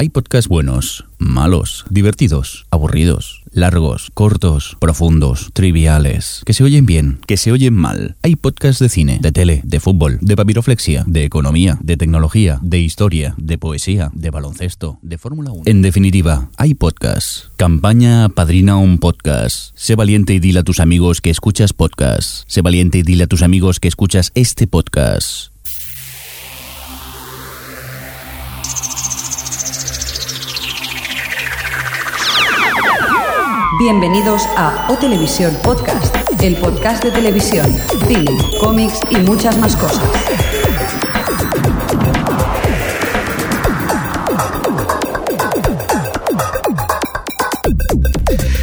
Hay podcasts buenos, malos, divertidos, aburridos, largos, cortos, profundos, triviales, que se oyen bien, que se oyen mal. Hay podcasts de cine, de tele, de fútbol, de papiroflexia, de economía, de tecnología, de historia, de poesía, de baloncesto, de Fórmula 1. En definitiva, hay podcasts. Campaña Padrina un podcast. Sé valiente y dile a tus amigos que escuchas podcasts. Sé valiente y dile a tus amigos que escuchas este podcast. Bienvenidos a O Televisión Podcast, el podcast de televisión, cine, cómics y muchas más cosas.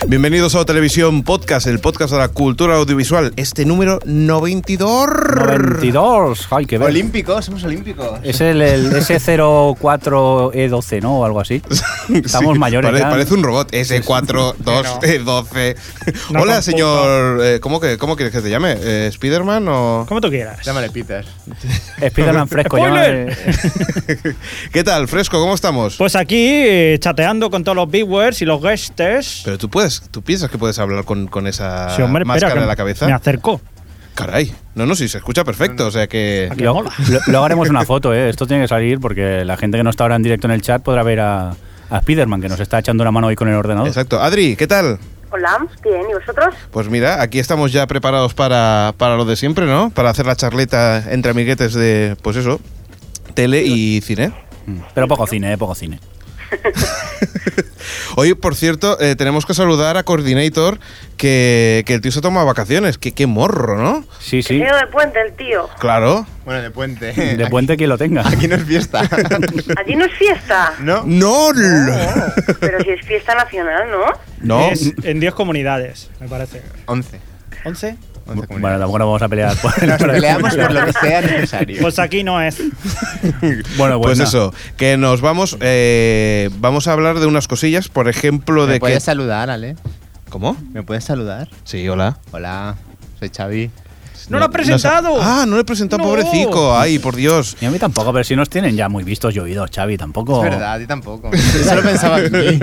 Bienvenidos a O Televisión Podcast, el podcast de la cultura audiovisual. Este número 92. 92, ay, qué ver. Olímpicos, somos olímpicos. Es el, el S04E12, ¿no? O algo así. Estamos Sí, mayores pare- ya. Parece un robot. S4, 2, eh, 12. No Hola, confundo. señor. eh, ¿cómo, que, ¿Cómo quieres que te llame? Eh, ¿Spiderman o.? Como tú quieras. Llámale Peter. Spiderman fresco, llámame- ¿Qué tal, Fresco? ¿Cómo estamos? Pues aquí eh, chateando con todos los viewers y los guests. Pero tú puedes, tú piensas que puedes hablar con, con esa Sí, hombre, espera, máscara que en la cabeza. Me acerco. Caray. No, no, sí, se escucha perfecto. O sea que. Luego, haremos una foto, ¿eh? Esto tiene que salir porque la gente que no está ahora en directo en el chat podrá ver a, a Spiderman, que nos está echando una mano hoy con el ordenador. Exacto. Adri, ¿qué tal? Hola, bien, ¿y vosotros? Pues mira, aquí estamos ya preparados para, para lo de siempre, ¿no? Para hacer la charleta entre amiguetes de, pues eso, tele y cine. Mm. Pero poco cine, ¿eh? Poco cine. Hoy, por cierto, eh, tenemos que saludar a Coordinator, que, que el tío se toma vacaciones. Que qué morro, ¿no? Sí, sí. Leo de puente, el tío. Claro. Bueno, de puente. De puente quien lo tenga. Aquí no es fiesta. Allí no es fiesta. ¿No? ¡No! Pero si es fiesta nacional, ¿no? No. Es en 10 comunidades, me parece. 11. ¿11? 11 Bueno, tampoco nos vamos a pelear por Nos peleamos por lo que sea necesario. Pues aquí no es. Bueno, Pues nada. eso, que nos vamos, eh, vamos a hablar de unas cosillas, por ejemplo, ¿Me de puedes que... saludar, Ale? ¿Cómo? ¿Me puedes saludar? Sí, hola. Hola, soy Xavi. ¡No lo ha presentado! Ah, no le he presentado, No. pobrecico. Ay, por Dios. Y a mí tampoco, pero si nos tienen ya muy vistos y oídos, Xavi, tampoco. Es verdad, a ti tampoco. Yo solo pensaba en mí.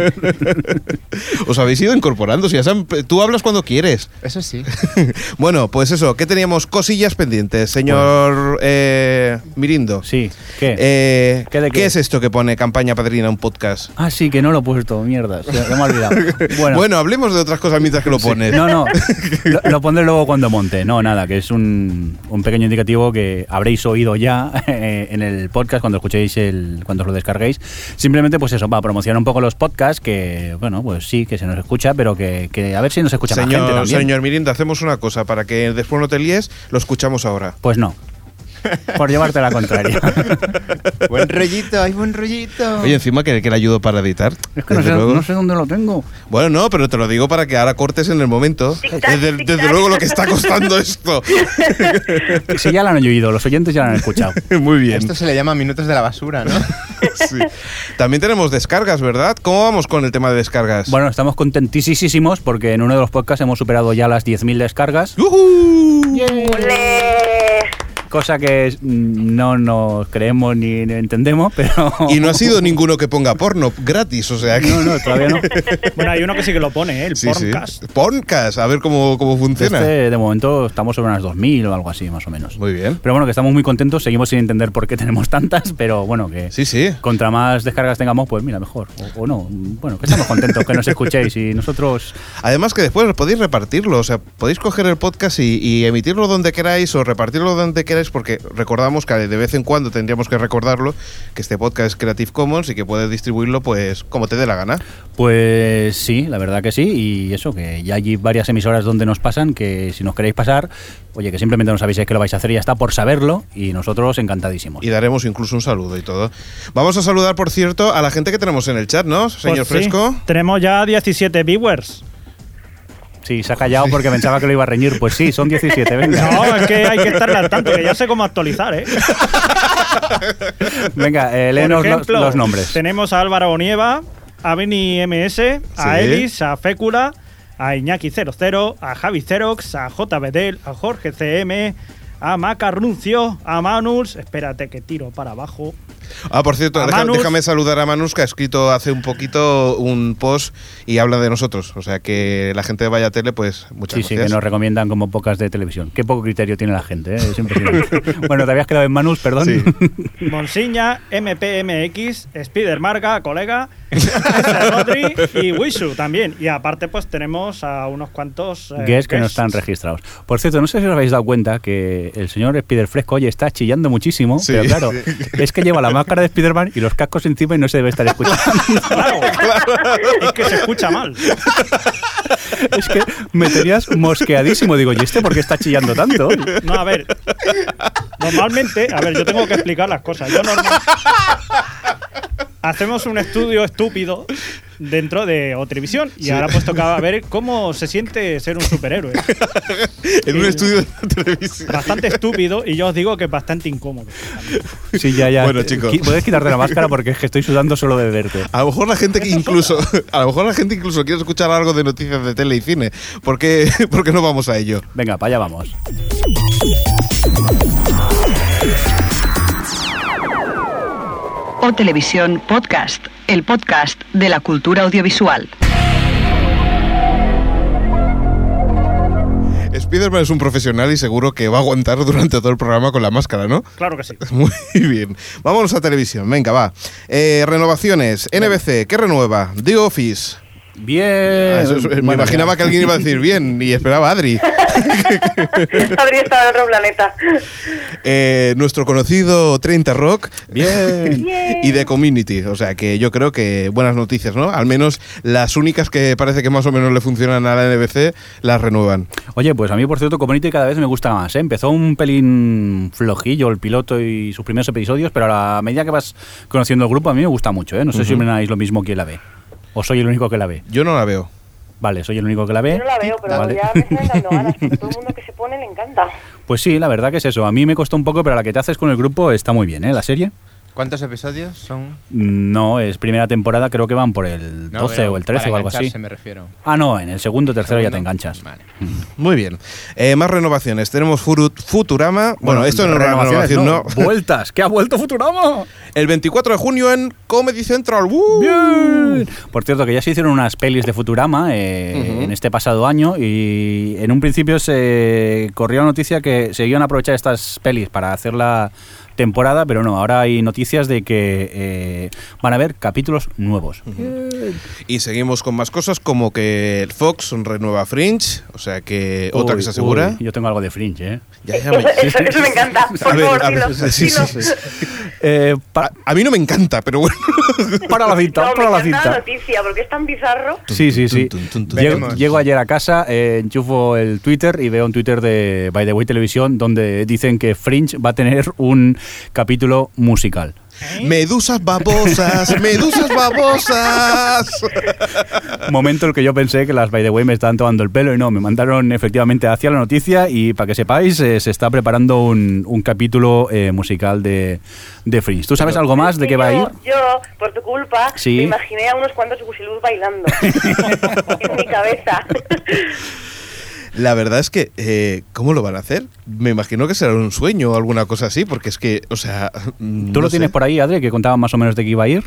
Os habéis ido incorporando. Si ya tú hablas cuando quieres. Eso sí. bueno, pues eso, ¿qué teníamos cosillas pendientes, señor eh, Mirindo? Sí, ¿qué? Eh, ¿Qué de qué? es esto que pone campaña padrina un podcast? Ah, sí, que no lo he puesto, mierda. Se, me ha olvidado. Bueno, Bueno, hablemos de otras cosas mientras que lo pones. no, no. Lo, lo pondré luego cuando monte. No, nada, que es un, un pequeño indicativo que habréis oído ya eh, en el podcast cuando escuchéis el, cuando os lo descarguéis. Simplemente, pues eso, para promocionar un poco los podcasts, que, bueno, pues sí, que se nos escucha, pero que, que a ver si nos escucha más gente Señor, también. señor Mirindo, hacemos una cosa para que después no te líes, lo escuchamos ahora. Pues no. Por llevarte la contraria. buen rollito, hay buen rollito. Oye, encima que, que le ayudo para editar. Es que no sé, no dónde lo tengo. Bueno, no, pero te lo digo para que ahora cortes en el momento. Tic-tac, Desde, luego lo que está costando esto. Si ya lo han oído, los oyentes ya lo han escuchado. Muy bien. Esto se le llama minutos de la basura, ¿no? Sí. También tenemos descargas, ¿verdad? ¿Cómo vamos con el tema de descargas? Bueno, estamos contentísimos porque en uno de los podcasts hemos superado ya las 10.000 descargas. ¡Yujú! ¡Ole! Cosa que mm, no nos creemos ni entendemos, pero... Y no ha sido ninguno que ponga porno gratis, o sea que... No, no, todavía no. Bueno, hay uno que sí que lo pone, ¿eh? el Sí. Porncast, a ver cómo, cómo funciona. Este, de momento estamos sobre unas 2.000 o algo así, más o menos. Muy bien. Pero bueno, que estamos muy contentos, seguimos sin entender por qué tenemos tantas, pero bueno, que Sí, sí. contra más descargas tengamos, pues mira, mejor. O, o no, bueno, que estamos contentos que nos escuchéis y nosotros... Además que después podéis repartirlo, o sea, podéis coger el podcast y, y emitirlo donde queráis o repartirlo donde queráis, porque recordamos que de vez en cuando tendríamos que recordarlo, que este podcast es Creative Commons y que puedes distribuirlo pues como te dé la gana. Pues sí, la verdad que sí, y eso, que ya hay varias emisoras donde nos pasan, que si nos queréis pasar, oye, que simplemente nos aviséis que lo vais a hacer y ya está por saberlo, y nosotros encantadísimos. Y daremos incluso un saludo y todo. Vamos a saludar, por cierto, a la gente que tenemos en el chat, ¿no, señor Pues sí, Fresco? Tenemos ya 17 viewers. Sí, se ha callado porque pensaba que lo iba a reñir. Pues sí, son 17, venga. No, es que hay que estar al tanto, que ya sé cómo actualizar, ¿eh? Venga, eh, léenos los, ejemplo, los nombres. Tenemos a Álvaro Onieva, a Beni MS, a Sí. Elis, a Fécula, a Iñaki00, a Javi Xerox, a J. Bedel, a Jorge CM, a Macarnuncio, a Manus. Espérate que tiro para abajo. Ah, por cierto, deja- déjame saludar a Manus, que ha escrito hace un poquito un post y habla de nosotros. O sea que la gente de Vaya Tele, pues muchas Sí, sí, que gracias. nos recomiendan como pocas de televisión. Qué poco criterio tiene la gente, ¿eh? es impresionante. bueno, te habías quedado en Manus, perdón. Sí. Monsiña, MPMX, Spider Marga, colega. Rodri y Wishu también. Y aparte, pues tenemos a unos cuantos. eh, Guests que no están registrados. Por cierto, no sé si os habéis dado cuenta que el señor Spider Fresco hoy está chillando muchísimo, Sí. pero claro, es que lleva la máscara de Spider-Man y los cascos encima y no se debe estar escuchando. Claro, es que se escucha mal. es que me tenías mosqueadísimo. Digo, ¿y este por qué está chillando tanto? No, a ver. Normalmente, a ver, yo tengo que explicar las cosas. Yo normal. Hacemos un estudio estúpido dentro de Otrivisión y ahora pues tocaba ver cómo se siente ser un superhéroe. en un estudio de televisión. Bastante estúpido y yo os digo que es bastante incómodo. Sí, ya, ya. Bueno, chicos. Puedes quitarte la máscara porque es que estoy sudando solo de verte. A lo mejor la gente que incluso, a lo mejor la gente incluso quiere escuchar algo de noticias de tele y cine. ¿Por qué, por qué no vamos a ello? Venga, para allá vamos. O Televisión Podcast, el podcast de la cultura audiovisual. Spider-Man es un profesional y seguro que va a aguantar durante todo el programa con la máscara, ¿no? Claro que sí. Muy bien. Vámonos a televisión. Venga, va. Eh, renovaciones. NBC, ¿qué renueva? The Office. Bien. Ah, eso es- me Bueno, imaginaba ya. que alguien iba a decir bien y esperaba a Adri. Adri está en otro planeta. Eh, nuestro conocido 30 Rock. Bien. Y The Community. O sea que yo creo que buenas noticias, ¿no? Al menos las únicas que parece que más o menos le funcionan a la NBC las renuevan. Oye, pues a mí, por cierto, Community cada vez me gusta más. ¿eh? Empezó un pelín flojillo el piloto y sus primeros episodios, pero a la medida que vas conociendo el grupo, a mí me gusta mucho. ¿eh? No sé si opináis lo mismo quien la ve. O soy el único que la ve. Yo no la veo. Vale, soy el único que la ve. Yo no la veo, pero Vale. ya me están dando ganas, porque todo el mundo que se pone le encanta. Pues sí, la verdad que es eso. A mí me costó un poco, pero la que te haces con el grupo está muy bien, ¿eh? La serie. ¿Cuántos episodios son? No, es primera temporada, creo que van por el 12 pero o el 13 para o algo así. me refiero. Ah, no, en el segundo o tercero ya te enganchas. Vale. Muy bien. Eh, más renovaciones. Tenemos Furu- Futurama. Bueno, esto no es renovación, no. Vueltas, que ha vuelto Futurama. El 24 de junio en Comedy Central. Bien. Por cierto, que ya se hicieron unas pelis de Futurama eh, en este pasado año y en un principio se corrió la noticia que se iban a aprovechar estas pelis para hacer la temporada, pero no, ahora hay noticias de que eh, van a haber capítulos nuevos. Y seguimos con más cosas como que el Fox renueva Fringe. O sea que otra que se asegura. uy, yo tengo algo de Fringe, ¿eh? Ya, ya me- Eso, eso- eso me encanta. Por A ver, favor, a ver, dilo, sí, sí, dilo. sí. Eh, A mí no me encanta, pero bueno. para la cinta, No, para me la encanta la cinta. noticia, porque es tan bizarro. Sí, sí, sí. Tun, tun, tun, Llego, llego ayer a casa, eh, enchufo el Twitter y veo un Twitter de By the Way Televisión donde dicen que Fringe va a tener un capítulo musical. Medusas babosas, medusas babosas. Momento en el que yo pensé que las By the Way me estaban tomando el pelo y no, me mandaron efectivamente hacia la noticia y para que sepáis, eh, se está preparando un, un capítulo eh, musical de, de Fringe. ¿Tú sabes algo más de qué va a ir? Yo, yo, por tu culpa, Sí. me imaginé a unos cuantos gusiluz bailando en mi cabeza. La verdad es que, eh, ¿cómo lo van a hacer? Me imagino que será un sueño o alguna cosa así, porque es que, o sea. mm, ¿Tú lo tienes por ahí, Adri, que contaban más o menos de qué iba a ir?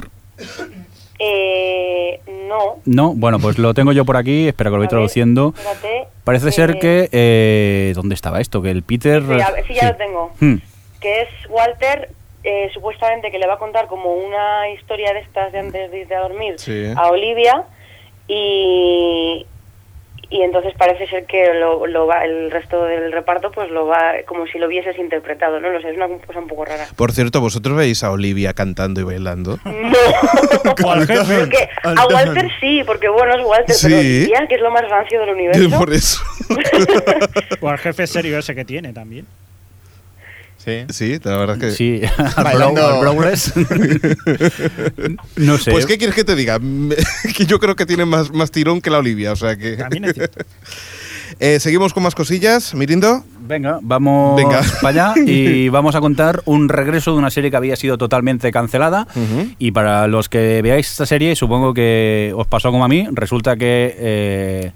eh, no. No, bueno, pues lo tengo yo por aquí, espera que lo voy A ver, traduciendo. espérate. Parece ser Eh, que... eh, ¿Dónde estaba esto? Que el Peter... Sí, ya lo tengo. Hmm. Que es Walter, eh, supuestamente que le va a contar como una historia de estas de antes de irte a dormir Sí. a Olivia y, y entonces parece ser que lo, lo va, el resto del reparto pues lo va como si lo hubieses interpretado, no lo sé, es una cosa un poco rara. Por cierto, ¿vosotros veis a Olivia cantando y bailando? No, O al jefe. porque a Walter sí, porque bueno es Walter, pero Sí. Olivia, que es lo más rancio del universo. Por eso. O al jefe serio ese que tiene también. Sí. Sí, la verdad es que. Sí, al, Bailando. Browless. no sé. Pues, ¿qué quieres que te diga? Me- que yo creo que tiene más, más tirón que la Olivia, o sea que. También es cierto. Eh, Seguimos con más cosillas, Mirindo. Venga, vamos Venga. para allá y vamos a contar un regreso de una serie que había sido totalmente cancelada. Y para los que veáis esta serie, supongo que os pasó como a mí, resulta que eh,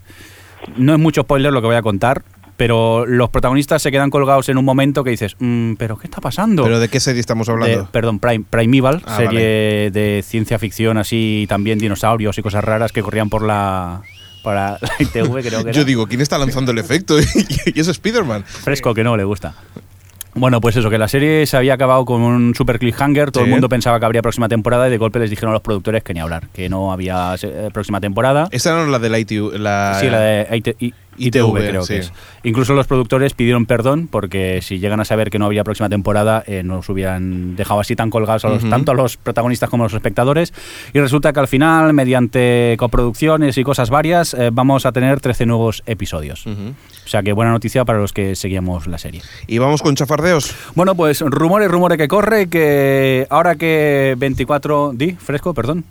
no es mucho spoiler lo que voy a contar, pero los protagonistas se quedan colgados en un momento que dices, "Mm, ¿pero qué está pasando? ¿Pero de qué serie estamos hablando? De- perdón, Prime- Primeval, Ah, serie de ciencia ficción así, también dinosaurios y cosas raras que corrían por la, para la ITV, creo que era. Yo digo, ¿quién está lanzando el efecto? y es Spider-Man. Fresco, que no le gusta. Bueno, pues eso, que la serie se había acabado con un super cliffhanger, todo Sí. el mundo pensaba que habría próxima temporada y de golpe les dijeron a los productores que ni hablar, que no había eh, próxima temporada. Esta no es la de la ITV. La, Sí, la de IT- ITV, creo sí. que es. Incluso los productores pidieron perdón porque si llegan a saber que no habría próxima temporada, eh, nos hubieran dejado así tan colgados a los, Ujú. tanto a los protagonistas como a los espectadores. Y resulta que al final, mediante coproducciones y cosas varias, eh, vamos a tener 13 nuevos episodios. O sea que buena noticia para los que seguíamos la serie. Y vamos con chafardeos. Bueno, pues rumores, rumores que corre, que ahora que 24... ¿Di? ¿Fresco? Perdón.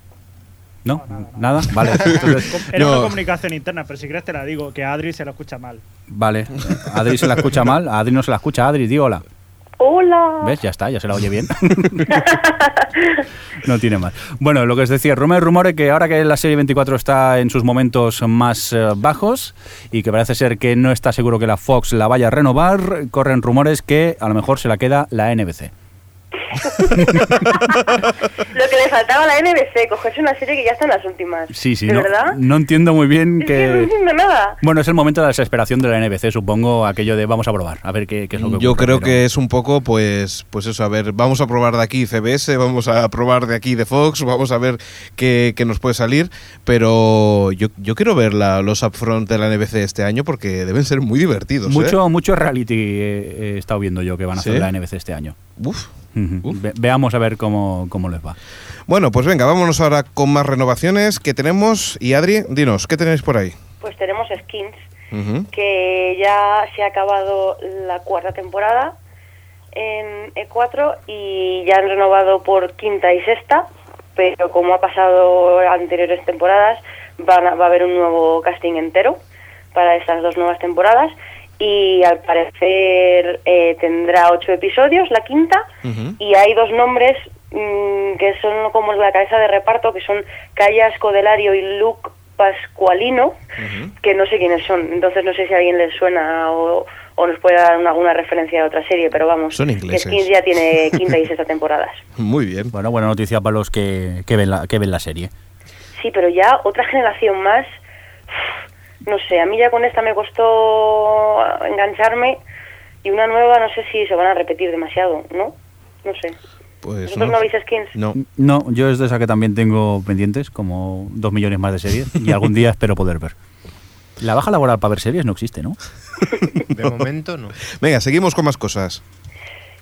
¿No? ¿Nada? Vale. Entonces, Era No. una comunicación interna, pero si quieres te la digo, que a Adri se lo escucha mal. vale. Adri se la escucha mal. A Adri no se la escucha. Adri, di hola. Hola. ¿Ves? Ya está, ya se la oye bien. no tiene más. Bueno, lo que os decía, rumores, rumores que ahora que la serie 24 está en sus momentos más eh, bajos y que parece ser que no está seguro que la Fox la vaya a renovar, corren rumores que a lo mejor se la queda la NBC. Lo que le faltaba a la NBC, cogerse una serie que ya está en las últimas. Sí, sí, ¿De no, verdad? no entiendo muy bien que no entiendo nada. Bueno, es el momento de la desesperación de la NBC, supongo, aquello de vamos a probar, a ver qué, qué es lo que Yo ocurre, creo pero- que es un poco, pues, pues eso, a ver, vamos a probar de aquí CBS, vamos a probar de aquí de Fox, vamos a ver qué, qué nos puede salir, pero yo, yo quiero ver la- los upfront de la NBC este año porque deben ser muy divertidos. ¿eh? Mucho, mucho reality he estado viendo yo que van a ¿Sí? hacer la NBC este año. Uf. Ve- veamos a ver cómo, cómo les va. Bueno, pues venga, vámonos ahora con más renovaciones que tenemos. Y Adri, dinos, ¿qué tenéis por ahí? Pues tenemos Skins, que ya se ha acabado la cuarta temporada en E4 y ya han renovado por quinta y sexta, pero como ha pasado anteriores temporadas, van a- va a haber un nuevo casting entero para estas dos nuevas temporadas y al parecer eh, tendrá ocho episodios, la quinta, y hay dos nombres mm, que son como la cabeza de reparto, que son Calla Scodelario y Luke Pascualino, que no sé quiénes son. Entonces no sé si a alguien les suena o, o nos puede dar una- alguna referencia de otra serie, pero vamos, Son que ingleses. Skins ya tiene quinta y sexta temporadas. Muy bien. Bueno, buena noticia para los que, que, ven, la, que ven la serie. Sí, pero ya otra generación más, no sé, a mí ya con esta me costó engancharme y una nueva no sé si se van a repetir demasiado, ¿no? No sé. Pues ¿Vosotros no veis Skins? No. No, yo es de esa que también tengo pendientes, como dos millones más de series, y algún día espero poder ver. La baja laboral para ver series no existe, ¿no? De momento no. Venga, seguimos con más cosas.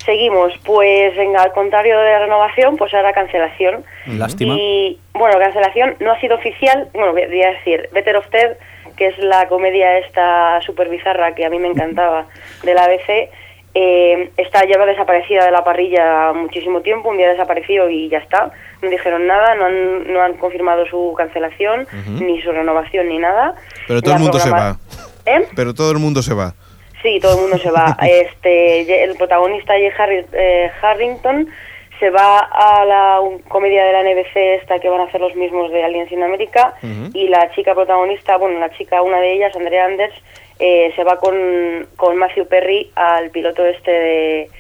Seguimos, pues venga, al contrario de renovación, pues ahora cancelación. Lástima. Y bueno, cancelación no ha sido oficial, bueno, voy a decir, Better of Ted, que es la comedia esta super bizarra que a mí me encantaba de la ABC, eh, está lleva desaparecida de la parrilla muchísimo tiempo, un día desapareció y ya está. No dijeron nada, no han, no han confirmado su cancelación, ni su renovación, ni nada. Pero todo La el mundo se va. ¿Eh? Pero todo el mundo se va. Sí, todo el mundo se va. Este, el protagonista Jay eh, Harrington se va a la un- comedia de la NBC esta que van a hacer los mismos de Aliens in America Ujú. y la chica protagonista, bueno, la chica, una de ellas, Andrea Anders, eh, se va con, con Matthew Perry al piloto este de,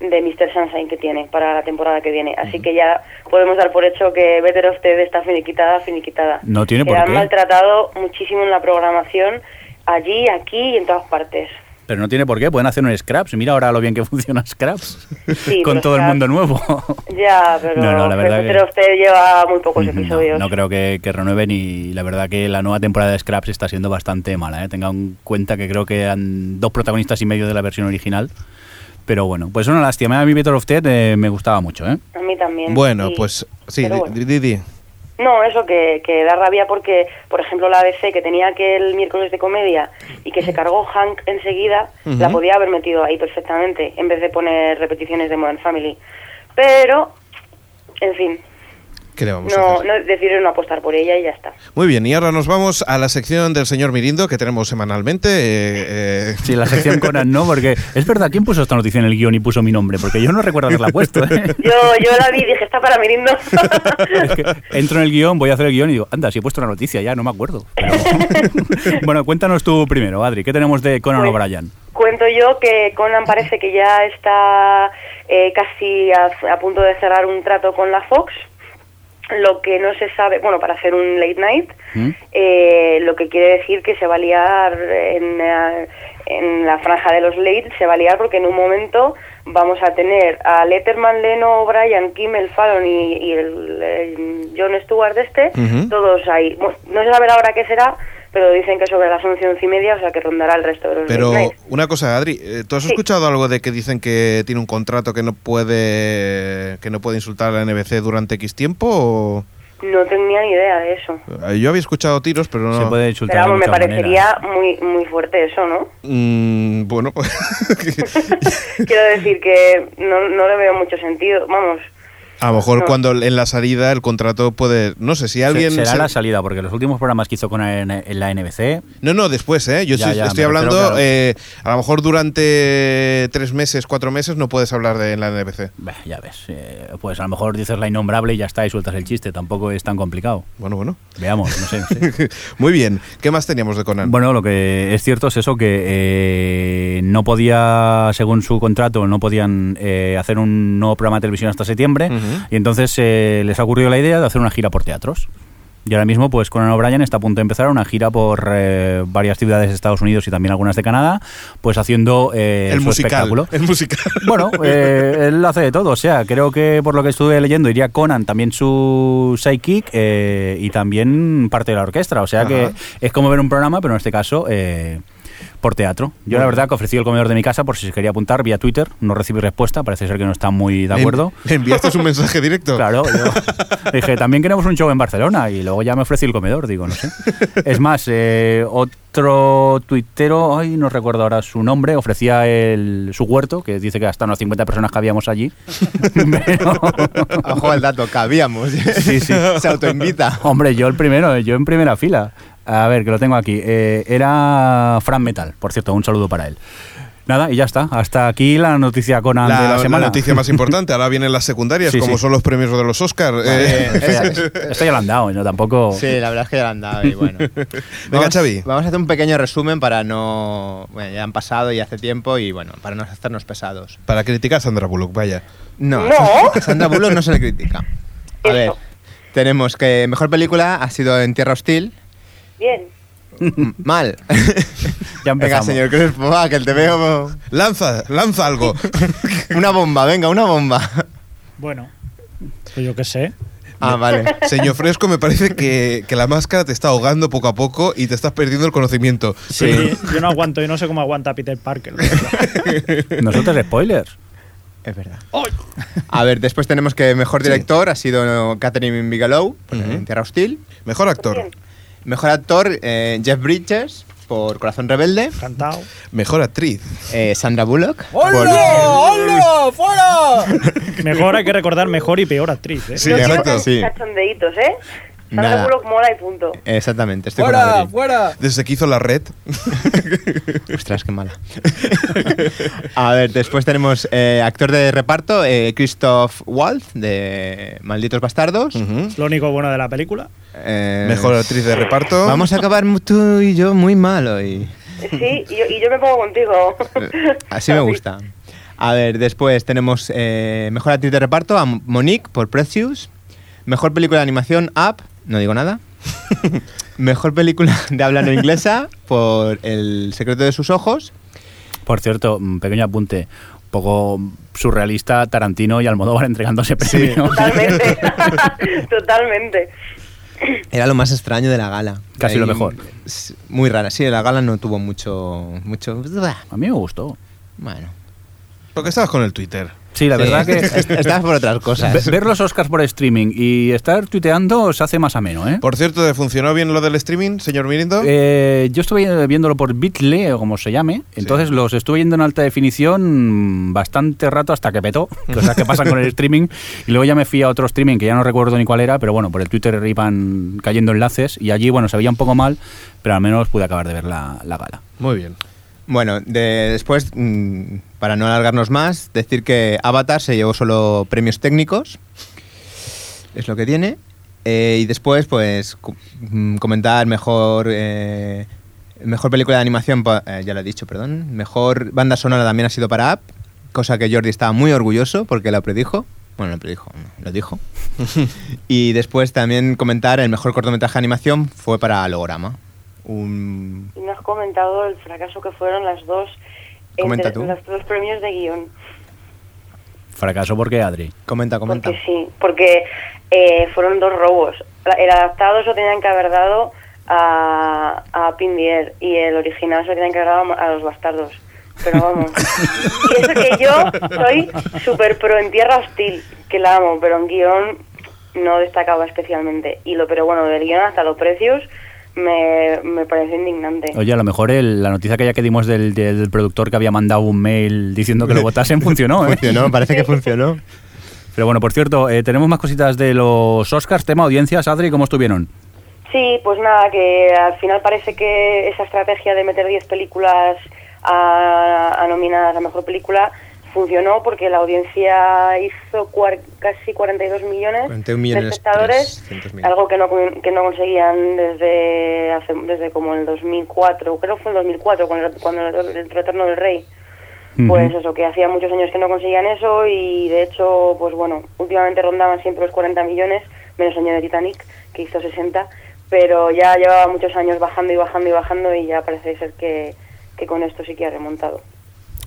de Mr. Sunshine que tiene para la temporada que viene. Así que ya podemos dar por hecho que Better of Ted está finiquitada, finiquitada. No tiene por la qué. han maltratado muchísimo en la programación, allí, aquí y en todas partes. Pero no tiene por qué, pueden hacer un Scraps. Mira ahora lo bien que funciona Scraps. Sí, Con todo el mundo nuevo. Ya, pero, No, no, la verdad pero que- usted lleva muy pocos No, episodios. no creo que, que renueven y la verdad que la nueva temporada de Scraps está siendo bastante mala. ¿eh? Tenga en cuenta que creo que han dos protagonistas y medio de la versión original. Pero bueno, pues una lástima. A mí Better of Ted eh, me gustaba mucho. ¿eh? A mí también. Bueno, sí. pues sí, Pero di- bueno. di- di- di. No, eso que, que da rabia porque, por ejemplo, la ABC que tenía que el miércoles de comedia y que se cargó Hank enseguida, la podía haber metido ahí perfectamente en vez de poner repeticiones de Modern Family. Pero, en fin, ¿Qué le vamos a no, hacer? no decidieron no apostar por ella y ya está. Muy bien, y ahora nos vamos a la sección del señor Mirindo que tenemos semanalmente. eh, eh, Sí, la sección Conan no, porque es verdad, ¿quién puso esta noticia en el guion y puso mi nombre? Porque yo no recuerdo haberla puesto. ¿eh? Yo, yo la vi y dije, está para Mirindo. Es que entro en el guion, voy a hacer el guion y digo, anda, si he puesto una noticia, ya no me acuerdo. Pero- bueno, cuéntanos tú primero, Adri, ¿qué tenemos de Conan Pues- O'Brien? Cuento yo que Conan parece que ya está eh, casi a, a punto de cerrar un trato con la Fox. Lo que no se sabe, bueno, para hacer un late night, ¿Mm? eh, lo que quiere decir que se va a liar en, eh, en la franja de los late, se va a liar porque en un momento vamos a tener a Letterman, Leno, O'Brien, Kimmel, Fallon y, y el John Stewart este, todos ahí. Bueno, No se sabe ahora qué será, pero dicen que sobre las 11, 11 y media, o sea que rondará el resto de los Pero una cosa, Adri, eh, ¿tú has Sí. escuchado algo de que dicen que tiene un contrato que no puede que no puede insultar a la NBC durante X tiempo? o- No tenía ni idea de eso. Eh, Yo había escuchado tiros, pero no. Se puede Pero insultar de vamos, me parecería maneras. muy muy fuerte eso, ¿no? Mm, bueno, pues. Quiero decir que no, no le veo mucho sentido. Vamos, a lo mejor No. cuando en la salida el contrato puede. No sé si alguien. Se- será se- la salida, porque los últimos programas que hizo con en, en la NBC, No, no, después, ¿eh? Yo Ya, sí ya, estoy hablando. claro. eh, a lo mejor durante tres meses, cuatro meses no puedes hablar de en la NBC. bah, ya ves, eh, pues a lo mejor dices la innombrable y ya está, y sueltas el chiste, tampoco es tan complicado. Bueno, bueno. Veamos, no sé. no sé. Muy bien. ¿Qué más teníamos de Conan? Bueno, lo que es cierto es eso, que eh, no podía, según su contrato, no podían eh, hacer un nuevo programa de televisión hasta septiembre, Y entonces eh, les ha ocurrido la idea de hacer una gira por teatros. Y ahora mismo, pues Conan O'Brien está a punto de empezar una gira por eh, varias ciudades de Estados Unidos y también algunas de Canadá, pues haciendo eh, el su musical. espectáculo. El musical. Bueno, eh, él hace de todo, o sea, creo que por lo que estuve leyendo iría Conan, también su sidekick eh, y también parte de la orquesta, o sea Ajá. que es como ver un programa, pero en este caso eh, por teatro. Yo la Bueno. verdad que ofrecí el comedor de mi casa por si se quería apuntar vía Twitter, no recibí respuesta, parece ser que no están muy de acuerdo. ¿Le enviaste un mensaje directo? Claro, yo dije, también queremos un show en Barcelona y luego ya me ofrecí el comedor, digo, no sé. Es más, eh, otro tuitero, ay, no recuerdo ahora su nombre, ofrecía el, su huerto, que dice que hasta unas 50 personas que habíamos allí. Pero- Ojo al dato, cabíamos. Sí, sí. Se autoinvita. Hombre, yo el primero, yo en primera fila. A ver, que lo tengo aquí. Eh, era Fran Metal, por cierto, un saludo para él. Nada, y ya está. Hasta aquí la noticia Conan La, de la la semana. noticia más importante, ahora vienen las secundarias, Sí, como sí. son los premios de los Oscar. Eh, Esto ya lo han dado, ¿no? Tampoco... Sí, la verdad es que ya lo han dado y bueno. Venga, Vamos- Xavi. Vamos a hacer un pequeño resumen para no... Bueno, ya han pasado y hace tiempo y bueno, para no hacernos pesados. Para criticar a Sandra Bullock, vaya. No, No. a Sandra Bullock no se le critica. A ver, tenemos que mejor película ha sido En Tierra Hostil. Bien. Mal. Ya venga, señor Crespo, va, que te veo... Lanza, lanza algo. Una bomba, venga, una bomba. Bueno, pues yo qué sé. Ah, vale. Señor Fresco, me parece que, que la máscara te está ahogando poco a poco y te estás perdiendo el conocimiento. Sí, yo no aguanto, yo no sé cómo aguanta Peter Parker. Nosotros spoilers. Es verdad. A ver, después tenemos que mejor director ha sido Catherine Bigelow, por Ujú. en Tierra Hostil. Mejor actor. Mejor actor, eh, Jeff Bridges, por Corazón Rebelde. Cantado. Mejor actriz. Eh, Sandra Bullock. por- Mejor hay que recordar mejor y peor actriz. ¿eh? Sí, exacto. Sí. cachondeitos, ¿eh? Sandra Nada. Bullock mola y punto. Exactamente, estoy con Adri. Desde que hizo la red. Ostras, qué mala. A ver, después tenemos eh, actor de reparto, eh, Christoph Waltz, de Malditos Bastardos. Ujú. Lo único bueno de la película. Eh, Mejor actriz de reparto. Vamos a acabar mu- tú y yo muy mal hoy. Sí, y yo, y yo me pongo contigo. Así me gusta. A ver, después tenemos eh, mejor actriz de reparto a Monique por Precious. Mejor película de animación Up, no digo nada. mejor película de habla no inglesa por El secreto de sus ojos. Por cierto, un pequeño apunte. Un poco surrealista Tarantino y Almodóvar entregándose Sí. premios. Totalmente. Totalmente. Era lo más extraño de la gala. Casi lo mejor. Muy rara. Sí, la gala no tuvo mucho. mucho A mí me gustó. bueno. Porque estabas con el Twitter. Sí, la Sí, verdad que est- Estás por otras cosas. ve- ver los Oscars por streaming y estar tuiteando se hace más ameno, ¿eh? Por cierto, ¿te funcionó bien lo del streaming, señor Mirindo? Eh, yo estuve viéndolo por Bitly o como se llame, entonces los estuve viendo en alta definición bastante rato hasta que petó, cosas que pasan con el streaming, y luego ya me fui a otro streaming que ya no recuerdo ni cuál era, pero bueno, por el Twitter iban cayendo enlaces y allí, bueno, se veía un poco mal, pero al menos pude acabar de ver la, la gala. Muy bien. Bueno, de- después, mm, para no alargarnos más, decir que Avatar se llevó solo premios técnicos. Es lo que tiene. Eh, y después, pues, mm, comentar mejor. eh, mejor película de animación, eh, ya lo he dicho, perdón. Mejor banda sonora también ha sido para App, cosa que Jordi estaba muy orgulloso porque lo predijo. Bueno, lo predijo, no, lo dijo. y después también comentar el mejor cortometraje de animación fue para Logorama. Un, Y no has comentado el fracaso que fueron las dos, Comenta entre- tú. los dos premios de guion. Fracaso porque Adri. comenta, comenta. Porque sí, porque eh, fueron dos robos. La- El adaptado se lo tenían que haber dado a, a Pindier y el original se lo tenían que haber dado a los bastardos. Pero vamos. y eso que yo soy súper pro en Tierra Hostil, que la amo, pero en guion no destacaba especialmente. Y lo, pero bueno, del guion hasta los precios me, me parece indignante. Oye, a lo mejor el- la noticia que ya que dimos del, del productor que había mandado un mail diciendo que lo votasen funcionó, ¿eh? Funcionó, parece que funcionó. Pero bueno, por cierto, eh, tenemos más cositas de los Oscars, tema audiencias, Adri, ¿cómo estuvieron? Sí, pues nada, que al final parece que esa estrategia de meter 10 películas a, a nominadas a mejor película funcionó porque la audiencia hizo cuar- casi 42 millones, 41 millones de espectadores, 300.000. algo que no, que no conseguían desde hace, desde como el 2004, creo que fue el 2004 cuando, cuando el, el Retorno del Rey. Pues eso, que hacía muchos años que no conseguían eso y de hecho, pues bueno, últimamente rondaban siempre los 40 millones, menos año de Titanic, que hizo 60, pero ya llevaba muchos años bajando y bajando y bajando y ya parece ser que, que con esto sí que ha remontado,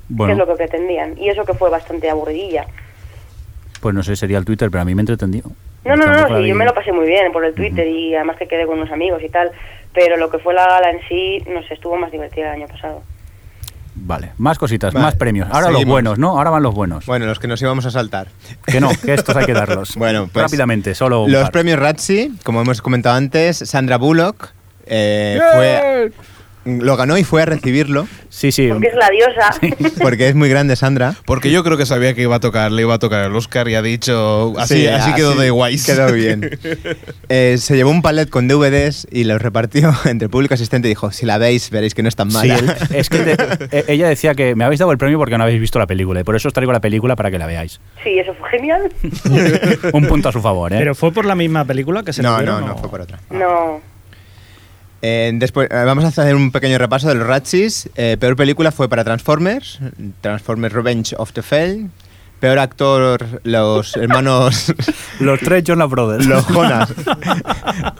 que Bueno, es lo que pretendían. Y eso que fue bastante aburridilla. pues no sé, sería el Twitter, pero a mí me entretendió. No, no, no, la sí, yo me lo pasé muy bien por el Twitter y además que quedé con unos amigos y tal, pero lo que fue la gala en sí, no sé, estuvo más divertida el año pasado. Vale, más cositas, Vale, más premios. Ahora los buenos, ¿no? Ahora van los buenos. Bueno, los que nos íbamos a saltar. Que no, que estos hay que darlos. Bueno, pues, Rápidamente, solo Los par. premios Razzie, como hemos comentado antes, Sandra Bullock eh, fue, lo ganó y fue a recibirlo, Sí, sí. Porque es la diosa. porque es muy grande Sandra. Porque yo creo que sabía que iba a tocar, le iba a tocar el Oscar y ha dicho así, Sí, así, quedó de guays. Quedó bien. Eh, se llevó un palet con DVDs y los repartió entre el público asistente y dijo, si la veis, veréis que no es tan Sí, mala. es que te- eh, ella decía que me habéis dado el premio porque no habéis visto la película y por eso os traigo la película para que la veáis. Sí, eso fue genial. Un punto a su favor, ¿eh? Pero fue por la misma película que se no, no, no, ¿o? fue por otra. No. Eh, después, eh, vamos a hacer un pequeño repaso de los Razzies. Eh, peor película fue para Transformers, Transformers Revenge of the Fell. Peor actor, los hermanos Los tres Jonas Brothers. Los Jonas.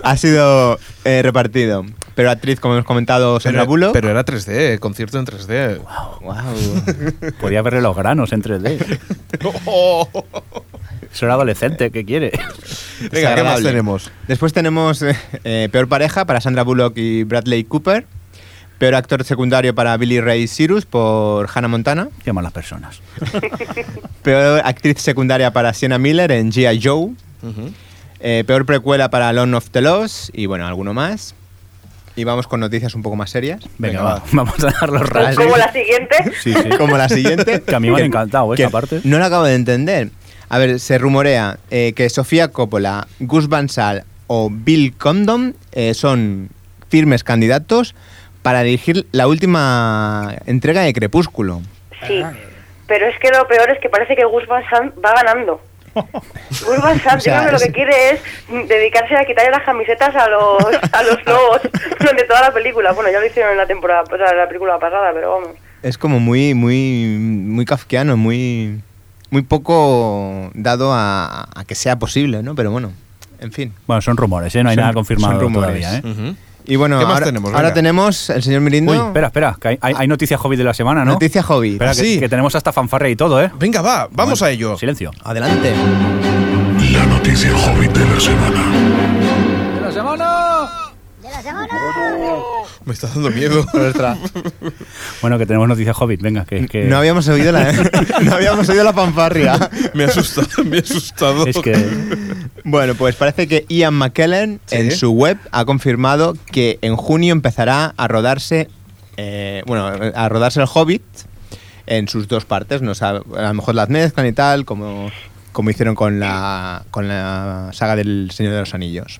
ha sido eh, repartido. Pero actriz, como hemos comentado, Sandra Pero, Bullock. pero era 3D, eh, concierto en 3D. Wow. Podía verle los granos en 3D. Eso era adolescente, ¿qué quiere? Venga, ¿qué más tenemos? Después tenemos eh, eh, peor pareja para Sandra Bullock y Bradley Cooper. Peor actor secundario para Billy Ray Cyrus por Hannah Montana. Qué malas personas. Peor actriz secundaria para Sienna Miller en G.I. Joe. Eh, peor precuela para Lone of the Lost. Y bueno, alguno más. Y vamos con noticias un poco más serias. Venga, Venga, va, va. vamos a dar los rayos. Como la siguiente. Sí, sí. Como la siguiente. Que a mí me han encantado esa que parte. No la acabo de entender. A ver, se rumorea eh, que Sofía Coppola, Gus Van Sant o Bill Condon eh, son firmes candidatos para dirigir la última entrega de Crepúsculo. Sí. Pero es que lo peor es que parece que Gus Van Sant va ganando. Gus Van Sant O sea, lo que quiere es dedicarse a quitarle las camisetas a los, a los lobos durante toda la película. Bueno, ya lo hicieron en la temporada, o sea, en la película pasada, pero vamos. Es como muy, muy, muy kafkiano, muy, muy poco dado a, a que sea posible, ¿no? Pero bueno, en fin. Bueno, son rumores, ¿eh? No hay Son- nada confirmado son rumores. todavía, ¿eh? Y bueno, ¿Qué más ahora, tenemos? ahora tenemos el señor Mirindo. Uy, espera, espera, que hay, hay, hay noticias hobby de la semana, ¿no? Noticia hobby. Espera, que, Sí. que tenemos hasta fanfarre y todo, ¿eh? Venga, va, vamos a ello. Silencio. Adelante. La noticia hobbit de la semana. ¡De la semana! Me está dando miedo. Bueno, que tenemos noticias Hobbit, venga, que, que- No habíamos oído la, no habíamos oído la fanfarria. me ha asustado, me ha asustado. es que Bueno, pues parece que Ian McKellen Sí. en su web ha confirmado que en junio empezará a rodarse, eh, bueno, a rodarse el Hobbit en sus dos partes. No sabe, a lo mejor las mezclan y tal, como, como hicieron con la, con la saga del Señor de los Anillos.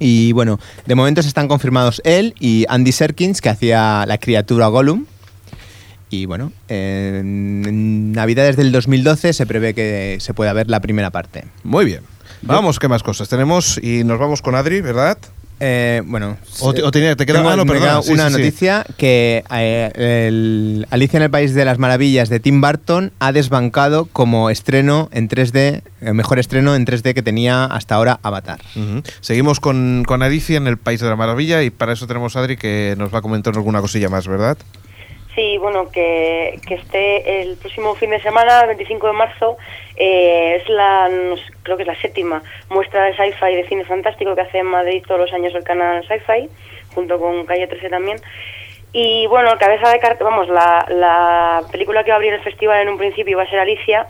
Y bueno, de momento se están confirmados él y Andy Serkins, que hacía la criatura Gollum. Y bueno, en Navidades del 2012 se prevé que se pueda ver la primera parte. Muy bien. Vamos, ¿qué más cosas? Tenemos y nos vamos con Adri, ¿verdad? Eh, bueno, O te- o tenía- te queda- tengo- ah, sí, una sí, sí. noticia que eh, el Alicia en el País de las Maravillas de Tim Burton ha desbancado como estreno en 3D, el mejor estreno en 3D que tenía hasta ahora Avatar. Ujú. Seguimos con, con Alicia en el País de la Maravilla y para eso tenemos a Adri que nos va a comentar alguna cosilla más, ¿verdad? Sí, bueno, que, que esté el próximo fin de semana, el 25 de marzo, eh, es la, no sé, creo que es la séptima muestra de sci-fi de cine fantástico que hace en Madrid todos los años el canal Sci-Fi, junto con Calle 13 también. Y bueno, cabeza de cartel, vamos, la, la película que va a abrir el festival en un principio iba a ser Alicia,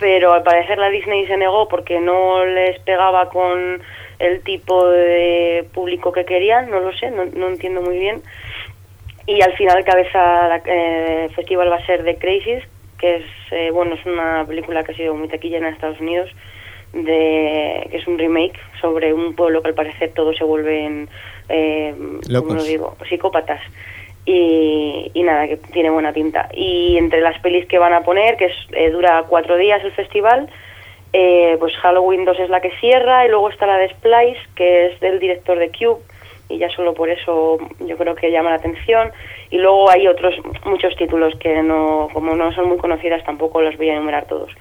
pero al parecer la Disney se negó porque no les pegaba con el tipo de público que querían, no lo sé, no, no entiendo muy bien. Y al final cabeza eh, festival va a ser The Crazies, que es eh, bueno es una película que ha sido muy taquilla en Estados Unidos, de que es un remake sobre un pueblo que al parecer todos se vuelven eh, ¿cómo Locos. lo digo? psicópatas. Y, y nada, que tiene buena pinta. Y entre las pelis que van a poner, que es, eh, dura cuatro días el festival, eh, pues Halloween 2 es la que cierra y luego está la de Splice, que es del director de Cube, y ya solo por eso yo creo que llama la atención. Y luego hay otros muchos títulos que no, como no son muy conocidas, tampoco los voy a enumerar todos.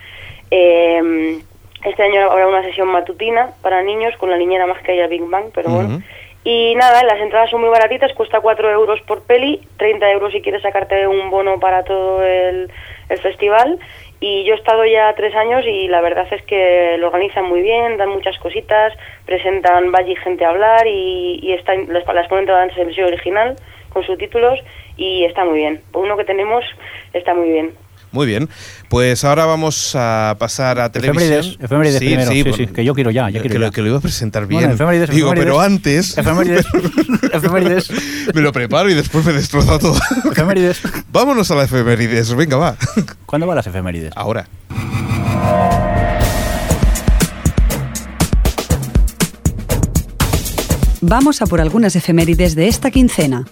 Eh, este año habrá una sesión matutina para niños con la niñera más que haya Big Bang, pero bueno. Y nada, las entradas son muy baratitas, cuesta 4 euros por peli, 30 euros si quieres sacarte un bono para todo el, el festival. Y yo he estado ya tres años y la verdad es que lo organizan muy bien, dan muchas cositas, presentan va allí gente a hablar y, y están, las, las ponen todas en versión original con subtítulos y está muy bien. Uno que tenemos está muy bien. Muy bien. Pues ahora vamos a pasar a televisión. Efemérides, efemérides primero, sí, bueno, sí, que yo quiero ya, ya que, quiero lo, ya. que lo iba a presentar bien. Bueno, efemérides, Digo, efemérides. pero antes Efemérides, efemérides, me lo preparo y después me destroza todo. efemérides. Vámonos a la efemérides. Venga, va. ¿Cuándo van las efemérides? Ahora. Vamos a por algunas efemérides de esta quincena.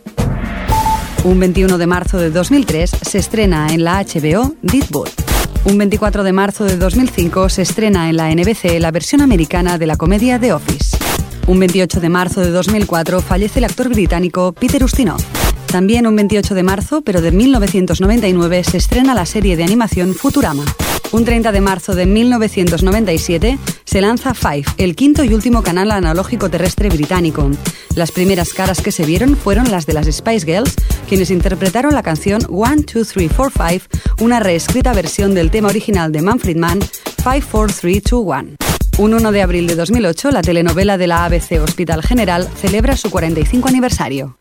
Un 21 de marzo de 2003 se estrena en la HBO Deadwood. Un 24 de marzo de 2005 se estrena en la NBC la versión americana de la comedia The Office. Un 28 de marzo de 2004 fallece el actor británico Peter Ustinov. También un 28 de marzo, pero de 1999, se estrena la serie de animación Futurama. Un 30 de marzo de 1997 se lanza Five, el quinto y último canal analógico terrestre británico. Las primeras caras que se vieron fueron las de las Spice Girls, quienes interpretaron la canción One, Two, Three, Four, Five, una reescrita versión del tema original de Manfred Mann, Five, Four, Three, Two, One. Un 1 de abril de 2008, la telenovela de la ABC Hospital General celebra su 45 aniversario.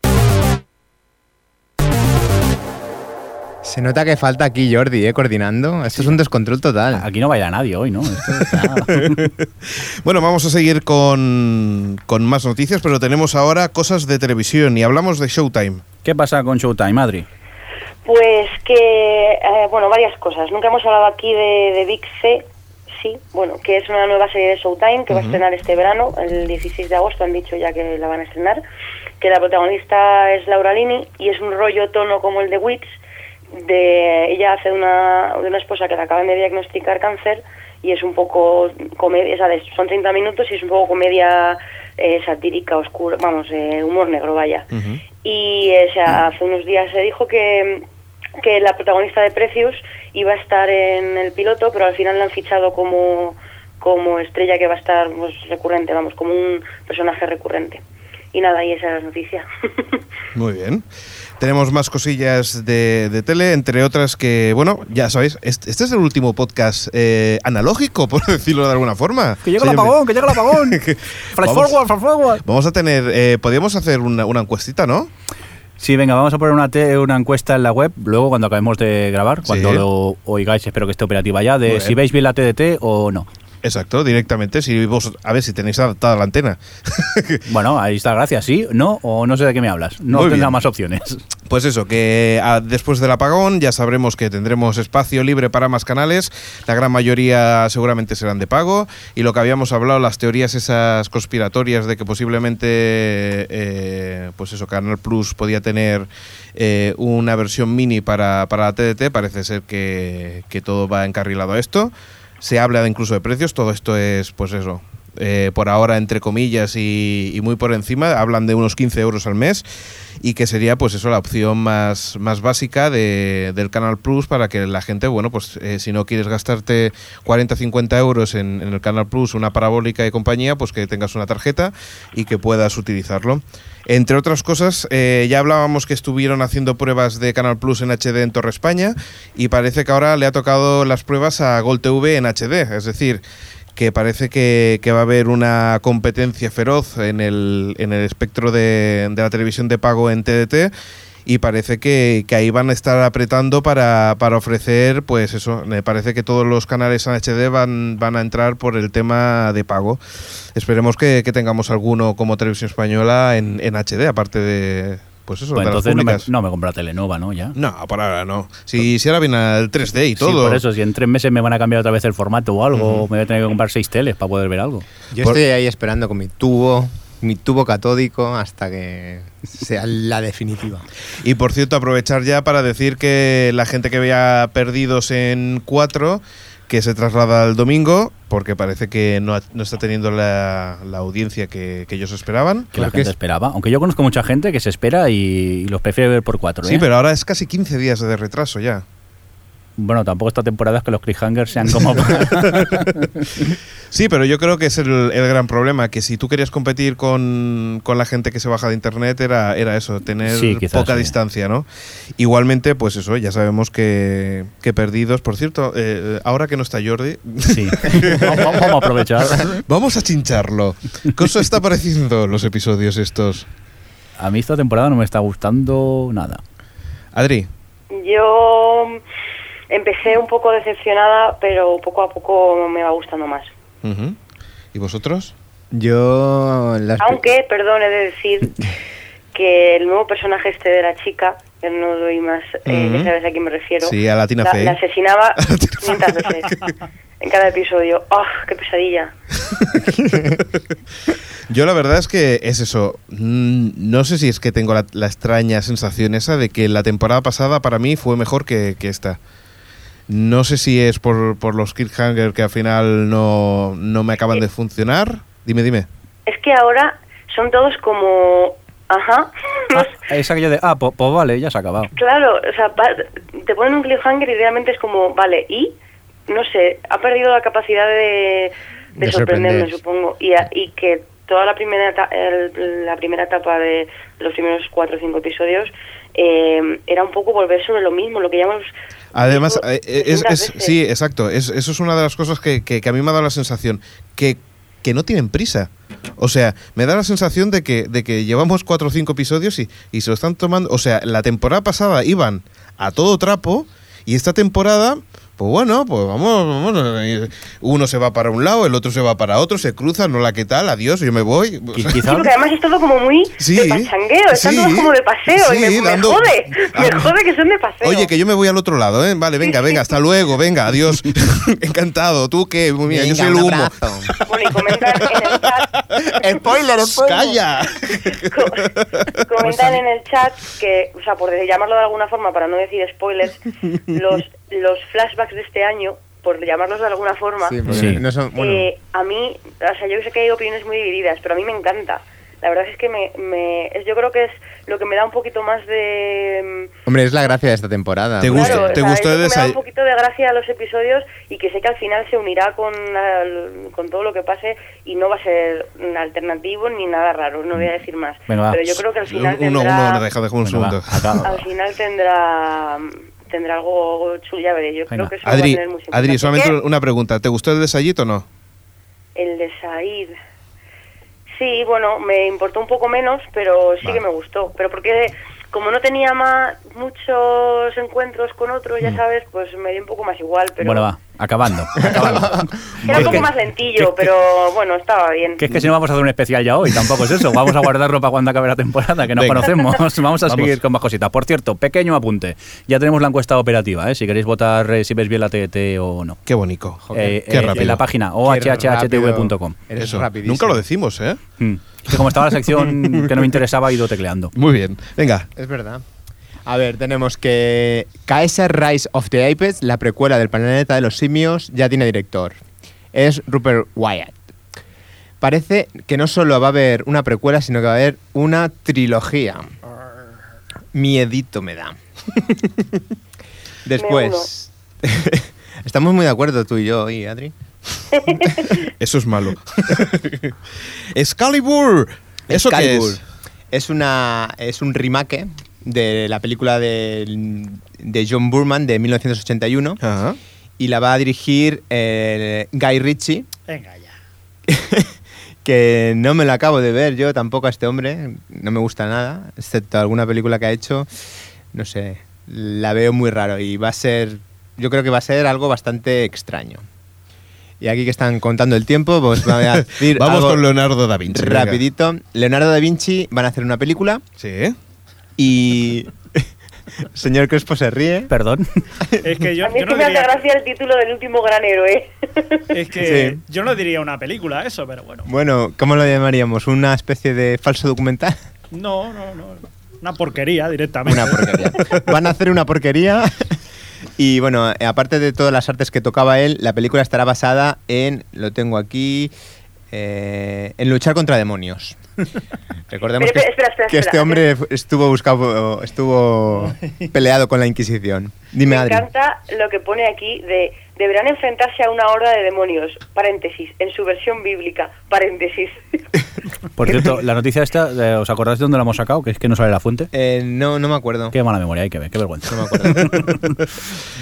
Se nota que falta aquí Jordi, ¿eh? Coordinando. Esto es un descontrol total. Aquí no baila nadie hoy, ¿no? Esto está- Bueno, vamos a seguir con, con más noticias, pero tenemos ahora cosas de televisión y hablamos de Showtime. ¿Qué pasa con Showtime, Adri? Pues que, eh, bueno, varias cosas. Nunca hemos hablado aquí de, de Big C, sí, bueno, que es una nueva serie de Showtime que va a estrenar este verano, el 16 de agosto, han dicho ya que la van a estrenar, que la protagonista es Laura Lini y es un rollo tono como el de Wits, de ella hace una, de una esposa que le acaban de diagnosticar cáncer y es un poco comedia, son 30 minutos y es un poco comedia eh, satírica, oscura, vamos, eh, humor negro, vaya. Y eh, o sea, hace unos días se dijo que, que la protagonista de Precious iba a estar en el piloto, pero al final la han fichado como, como estrella que va a estar pues, recurrente, vamos, como un personaje recurrente. y nada, y esa es la noticia. Muy bien. Tenemos más cosillas de, de tele, entre otras que, bueno, ya sabéis, este, este es el último podcast eh, analógico, por decirlo de alguna forma. Que llega el apagón, que llega el apagón. flash Vamos. forward, flash forward. Vamos a tener, eh, podríamos hacer una, una encuestita, ¿no? Sí, venga, vamos a poner una, te- una encuesta en la web luego cuando acabemos de grabar, cuando Sí. lo oigáis, espero que esté operativa ya, de si veis bien la TDT o no. Exacto, directamente. Si vos, a ver si tenéis adaptada la antena. Bueno, ahí está, gracias. Sí, no o no sé de qué me hablas. No Muy bien. más opciones. Pues eso, que ah, después del apagón ya sabremos que tendremos espacio libre para más canales. La gran mayoría seguramente serán de pago. Y lo que habíamos hablado, las teorías esas conspiratorias de que posiblemente, eh, pues eso, Canal Plus podía tener eh, una versión mini para, para la TDT, parece ser que, que todo va encarrilado a esto. Se habla incluso de precios, todo esto es, pues eso, eh, por ahora entre comillas y, y muy por encima, hablan de unos 15 euros al mes y que sería pues eso la opción más, más básica de- del Canal Plus para que la gente, bueno, pues eh, si no quieres gastarte 40 50 euros en, el Canal Plus, una parabólica y compañía, pues que tengas una tarjeta y que puedas utilizarlo. Entre otras cosas, eh, ya hablábamos que estuvieron haciendo pruebas de Canal Plus en HD en Torre España y parece que ahora le ha tocado las pruebas a Gol TV en HD, es decir, que parece que, que va a haber una competencia feroz en el, en el espectro de, de la televisión de pago en TDT y parece que, que ahí van a estar apretando para, para ofrecer, pues eso, me parece que todos los canales en HD van, van a entrar por el tema de pago. Esperemos que, que tengamos alguno como televisión española en, en HD, aparte de, pues eso, Pues de las entonces no me, no me compro la Telenova, ¿no? Ya. No, por ahora no. Si, si ahora viene el 3D y Sí, todo. por eso, si en tres meses me van a cambiar otra vez el formato o algo, me voy a tener que comprar seis teles para poder ver algo. Yo Por- estoy ahí esperando con mi tubo, mi tubo catódico hasta que sea la definitiva. Y por cierto, aprovechar ya para decir que la gente que vea Perdidos en 4, que se traslada al domingo, porque parece que no, ha- no está teniendo la, la audiencia que, que ellos esperaban. Que la Porque gente es- esperaba. Aunque yo conozco mucha gente que se espera y, y los prefiere ver por cuatro. Sí, ¿eh? pero ahora es casi 15 días de retraso ya. Bueno, tampoco esta temporada es que los cliffhangers sean como. Sí, pero yo creo que es el, el gran problema, que si tú querías competir con, con la gente que se baja de internet era, era eso, tener Sí, quizás, poca sí. distancia, ¿no? Igualmente, pues eso, ya sabemos que, que Perdidos, por cierto, eh, ahora que no está Jordi, sí. vamos, vamos a aprovechar. vamos a chincharlo. ¿Qué os está pareciendo los episodios estos? A mí esta temporada no me está gustando nada. Adri, Yo empecé un poco decepcionada, pero poco a poco me va gustando más. ¿y vosotros? Yo. las- Aunque, perdón, he de decir que el nuevo personaje este de la chica, que no doy más, eh, ya sabes a quién me refiero, Sí, a la Tina la, Fey. la asesinaba 500 veces en cada episodio. ¡Ah, qué pesadilla! Yo la verdad es que es eso. Mm, No sé si es que tengo la, la extraña sensación esa de que la temporada pasada para mí fue mejor que, que esta. No sé si es por, por los cliffhanger que al final no, no me acaban de funcionar. Dime, dime. Es que ahora son todos como... Ajá. No Ah, sé. es aquello de, ah, pues, pues vale, ya se ha acabado. Claro, o sea, va- te ponen un cliffhanger y realmente es como, vale, y no sé, ha perdido la capacidad de, de De sorprenderme, sorprender. supongo, y, a- y que toda la primera eta- el- la primera etapa de los primeros cuatro o cinco episodios eh, era un poco volver sobre lo mismo, lo que llamamos... Además, visto eh, es, 300 es- veces. sí, exacto. Es, eso es una de las cosas que, que- que a mí me ha dado la sensación. Que, que no tienen prisa. O sea, me da la sensación de que, de que llevamos cuatro o cinco episodios y, y se lo están tomando. O sea, la temporada pasada iban a todo trapo y esta temporada. Pues bueno, pues vamos, vamos, uno se va para un lado, el otro se va para otro, se cruzan, no la que tal, adiós, yo me voy. Sí, porque además es todo como muy Sí, de pachangueo, están sí, todos como de paseo y me, sí, me dando- jode, me Ah. jode que son de paseo. Oye, que yo me voy al otro lado, ¿eh? Vale, venga, venga, hasta luego, venga, adiós. Encantado, tú qué, mira, yo Venga, soy el humo. Bueno, y comentan en el chat spoiler, spoiler. ¡Calla! Co- comentan en el chat que, o sea, por llamarlo de alguna forma, para no decir spoilers, los, los flashbacks de este año, por llamarlos de alguna forma, Sí, porque Sí. no son. Bueno, eh, a mí, o sea, yo sé que hay opiniones muy divididas, pero a mí me encanta. La verdad es que me, me- es, yo creo que es lo que me da un poquito más de... mm, Hombre, es la gracia de esta temporada. ¿Te gusta- Claro, te o sea, gustó es el lo que me da un poquito de gracia a los episodios y que sé que al final se unirá con, al- con todo lo que pase y no va a ser alternativo ni nada raro, no voy a decir más. Va. Pero yo creo que al final Uno, tendrá, uno, deja, deja un segundo. al final tendrá tendrá algo chulo, ya veré. Yo Venga. creo que eso va a Adri, tener mucho Adri, solamente ¿Qué? una pregunta. ¿Te gustó el desayito o no? El de Said. Sí, bueno, me importó un poco menos, pero sí Vale. que me gustó. Pero porque como no tenía más muchos encuentros con otros, ya sabes, pues me dio un poco más igual. Pero Mm. Bueno, va, acabando. acabando. Era un poco más lentillo, pero bueno, estaba bien. Que es que si no vamos a hacer un especial ya hoy, tampoco es eso. Vamos a guardarlo para cuando acabe la temporada, que nos Venga. conocemos. Vamos a Vamos. seguir con más cositas. Por cierto, pequeño apunte. Ya tenemos la encuesta operativa, ¿eh? si queréis votar eh, si ves bien la TT o no. Qué bonito. Eh, Qué eh, rápido. en la página ohhhtv.com. Eso. rapidísimo. Nunca lo decimos, ¿eh? Mm. Que como estaba la sección que no me interesaba, he ido tecleando. Muy bien. Venga. Es verdad. A ver, tenemos que Kaiser Rise of the Apes, la precuela del planeta de los simios, ya tiene director. Es Rupert Wyatt. Parece que no solo va a haber una precuela, sino que va a haber una trilogía. Miedito me da. Después. Estamos muy de acuerdo tú y yo hoy, Adri. Eso es malo. Excalibur. ¿Eso qué Excalibur. es? Es, una, es un remake de la película de, de John Burman de 1981 Ajá. y la va a dirigir eh, Guy Ritchie, Venga ya. que no me lo acabo de ver yo tampoco a este hombre, no me gusta nada, excepto alguna película que ha hecho, no sé, la veo muy raro y va a ser, yo creo que va a ser algo bastante extraño. Y aquí que están contando el tiempo, pues voy a decir Vamos algo con Leonardo da Vinci. venga. rapidito. Leonardo da Vinci van a hacer una película Sí. Y... Señor Crespo se ríe. Perdón. Es que yo, a mí yo es que no me hace diría, gracia el título del último gran héroe. es que Sí. yo no diría una película eso, pero bueno. Bueno, ¿cómo lo llamaríamos? ¿Una especie de falso documental? No, no, no. Una porquería directamente. Una porquería. Van a hacer una porquería. Y bueno, aparte de todas las artes que tocaba él, la película estará basada en, lo tengo aquí, eh, en luchar contra demonios. Recordemos Pero, que, espera, espera, que este espera. hombre estuvo buscado, estuvo peleado con la Inquisición. Dime, Me Adri. encanta lo que pone aquí de deberán enfrentarse a una horda de demonios, paréntesis, en su versión bíblica, paréntesis. Por cierto, la noticia esta, eh, ¿os acordáis de dónde la hemos sacado? Que es que no sale la fuente. Eh, no, no me acuerdo. Qué mala memoria hay que ver, qué vergüenza. No me acuerdo.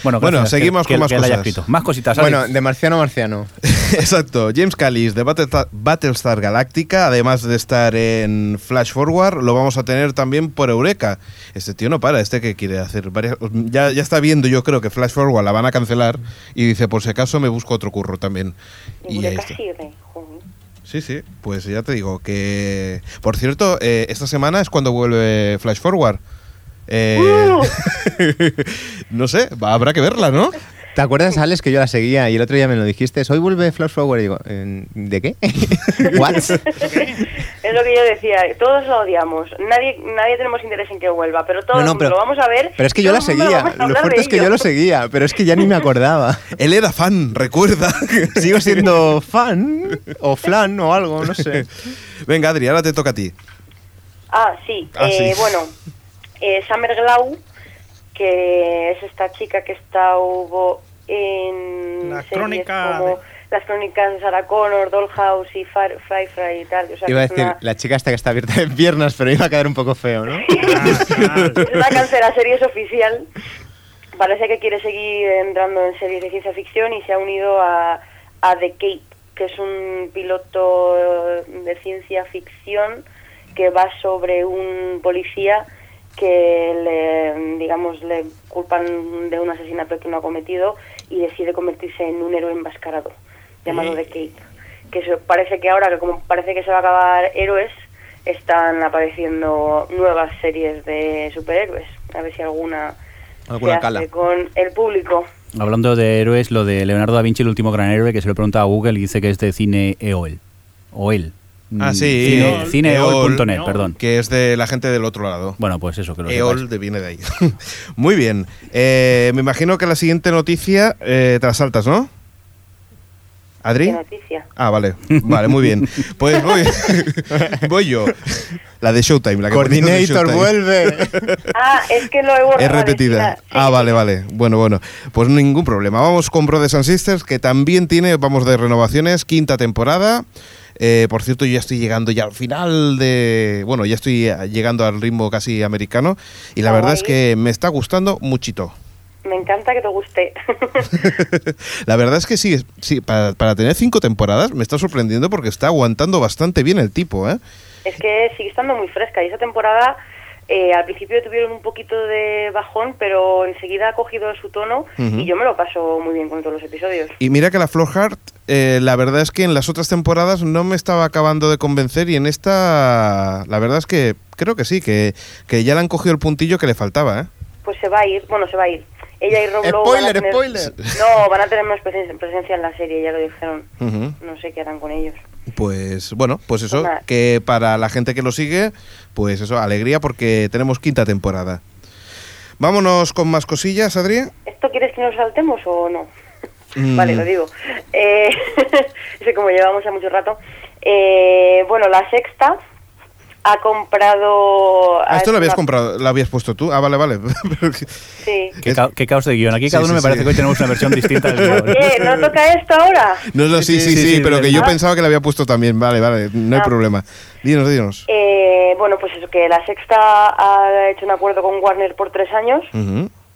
bueno, seguimos que- con más que cosas. Más cositas. Bueno, de marciano a marciano. Exacto. James Callis de Battlestar, Battlestar Galactica, además de estar en Flash Forward, lo vamos a tener también por Eureka. Este tío no para, este que quiere hacer varias... Ya, ya está viendo, yo creo que Flash Forward la van a cancelar y dice, por si acaso me busco otro curro también. Y Y ahí está. Sí, sí, pues ya te digo que... Por cierto, eh, esta semana es cuando vuelve Flash Forward. Eh, ¡Uh! no sé, va- habrá que verla, ¿no? ¿Te acuerdas, Alex, que yo la seguía y el otro día me lo dijiste? Hoy vuelve Flash Forward y digo, "Eh, ¿de qué? ¿What? Es lo que yo decía, todos lo odiamos, nadie nadie tenemos interés en que vuelva, pero todos No, no, pero- lo vamos a ver. Pero es que yo la seguía. Lo fuerte es que ello. yo lo seguía, pero es que ya ni me acordaba. Él era fan, recuerda. Sigo siendo fan o flan o algo, no sé. Venga, Adri, ahora te toca a ti. Ah, sí. Ah, eh, sí. Bueno, eh, Summer Glau, que es esta chica que está hubo en La crónica como de- las crónicas de Sarah Connor, Dollhouse y Far, Fry Fry y tal. O sea, Iba a es decir, una- la chica esta que está abierta de piernas, pero iba a quedar un poco feo, ¿no? Es una cancela series oficial. Parece que quiere seguir entrando en series de ciencia ficción y se ha unido a, a The Cape, que es un piloto de ciencia ficción que va sobre un policía que le, digamos, le culpan de un asesinato que no ha cometido y decide convertirse en un héroe enmascarado llamado The Cape. Que eso, parece que ahora, que como parece que se va a acabar héroes, están apareciendo nuevas series de superhéroes. A ver si alguna, Alguna se hace cala. con el público. Hablando de héroes, lo de Leonardo da Vinci, el último gran héroe, que se lo pregunta a Google y dice que es de cine EOL. O él. Ah, Mm, sí, Cine, EOL. cineeol.net, EOL. perdón. Que es de la gente del otro lado. Bueno, pues eso, que lo EOL de- viene de ahí. Muy bien. Eh, me imagino que la siguiente noticia eh, te la saltas, ¿no? ¿Adri? ¿Qué noticia? Ah, vale. Vale, muy bien. Pues voy, voy yo. La de Showtime. La que de Coordinator Showtime. vuelve. Ah, es que lo he borrado. Es repetida. Sí, Ah, vale, vale. Bueno, bueno. Pues ningún problema. Vamos con Brothers and Sisters, que también tiene, vamos de renovaciones, quinta temporada. Eh, por cierto, yo ya estoy llegando ya al final de... Bueno, ya estoy llegando al ritmo casi americano. Y la Ah, verdad es que me está gustando muchito. Me encanta que te guste. La verdad es que sí, sí para, para tener cinco temporadas me está sorprendiendo porque está aguantando bastante bien el tipo, ¿eh? es que sigue estando muy fresca y esa temporada eh, al principio tuvieron un poquito de bajón, pero enseguida ha cogido su tono y yo me lo paso muy bien con todos los episodios. Y mira que la Flowheart, eh, la verdad es que en las otras temporadas no me estaba acabando de convencer y en esta, la verdad es que creo que sí, que, que ya le han cogido el puntillo que le faltaba, ¿eh? Pues se va a ir, bueno, se va a ir. Ella y Rob Lowe Spoiler, tener- spoiler. No, van a tener más presen- presencia en la serie, ya lo dijeron. No sé qué harán con ellos. Pues bueno, pues eso, Pues que para la gente que lo sigue, pues eso, alegría porque tenemos quinta temporada. Vámonos con más cosillas, Adri. ¿Esto quieres que nos saltemos o no? Mm. Vale, lo digo. Eh, como llevamos ya mucho rato. Eh, bueno, la sexta ha comprado... Ah, esto lo habías una- comprado, lo habías puesto tú. Ah, vale, vale. Sí. Qué, ca- qué caos de guion. Aquí Sí, cada uno sí, me parece sí. que hoy tenemos una versión distinta del guion. ¿Qué? ¿No toca esto ahora? No, no, sí, sí, sí, Sí, sí, pero que yo Ah. pensaba que lo había puesto también. Vale, vale, no hay Ah. problema. Dinos, dinos. Eh, bueno, pues eso, que la sexta ha hecho un acuerdo con Warner por tres años.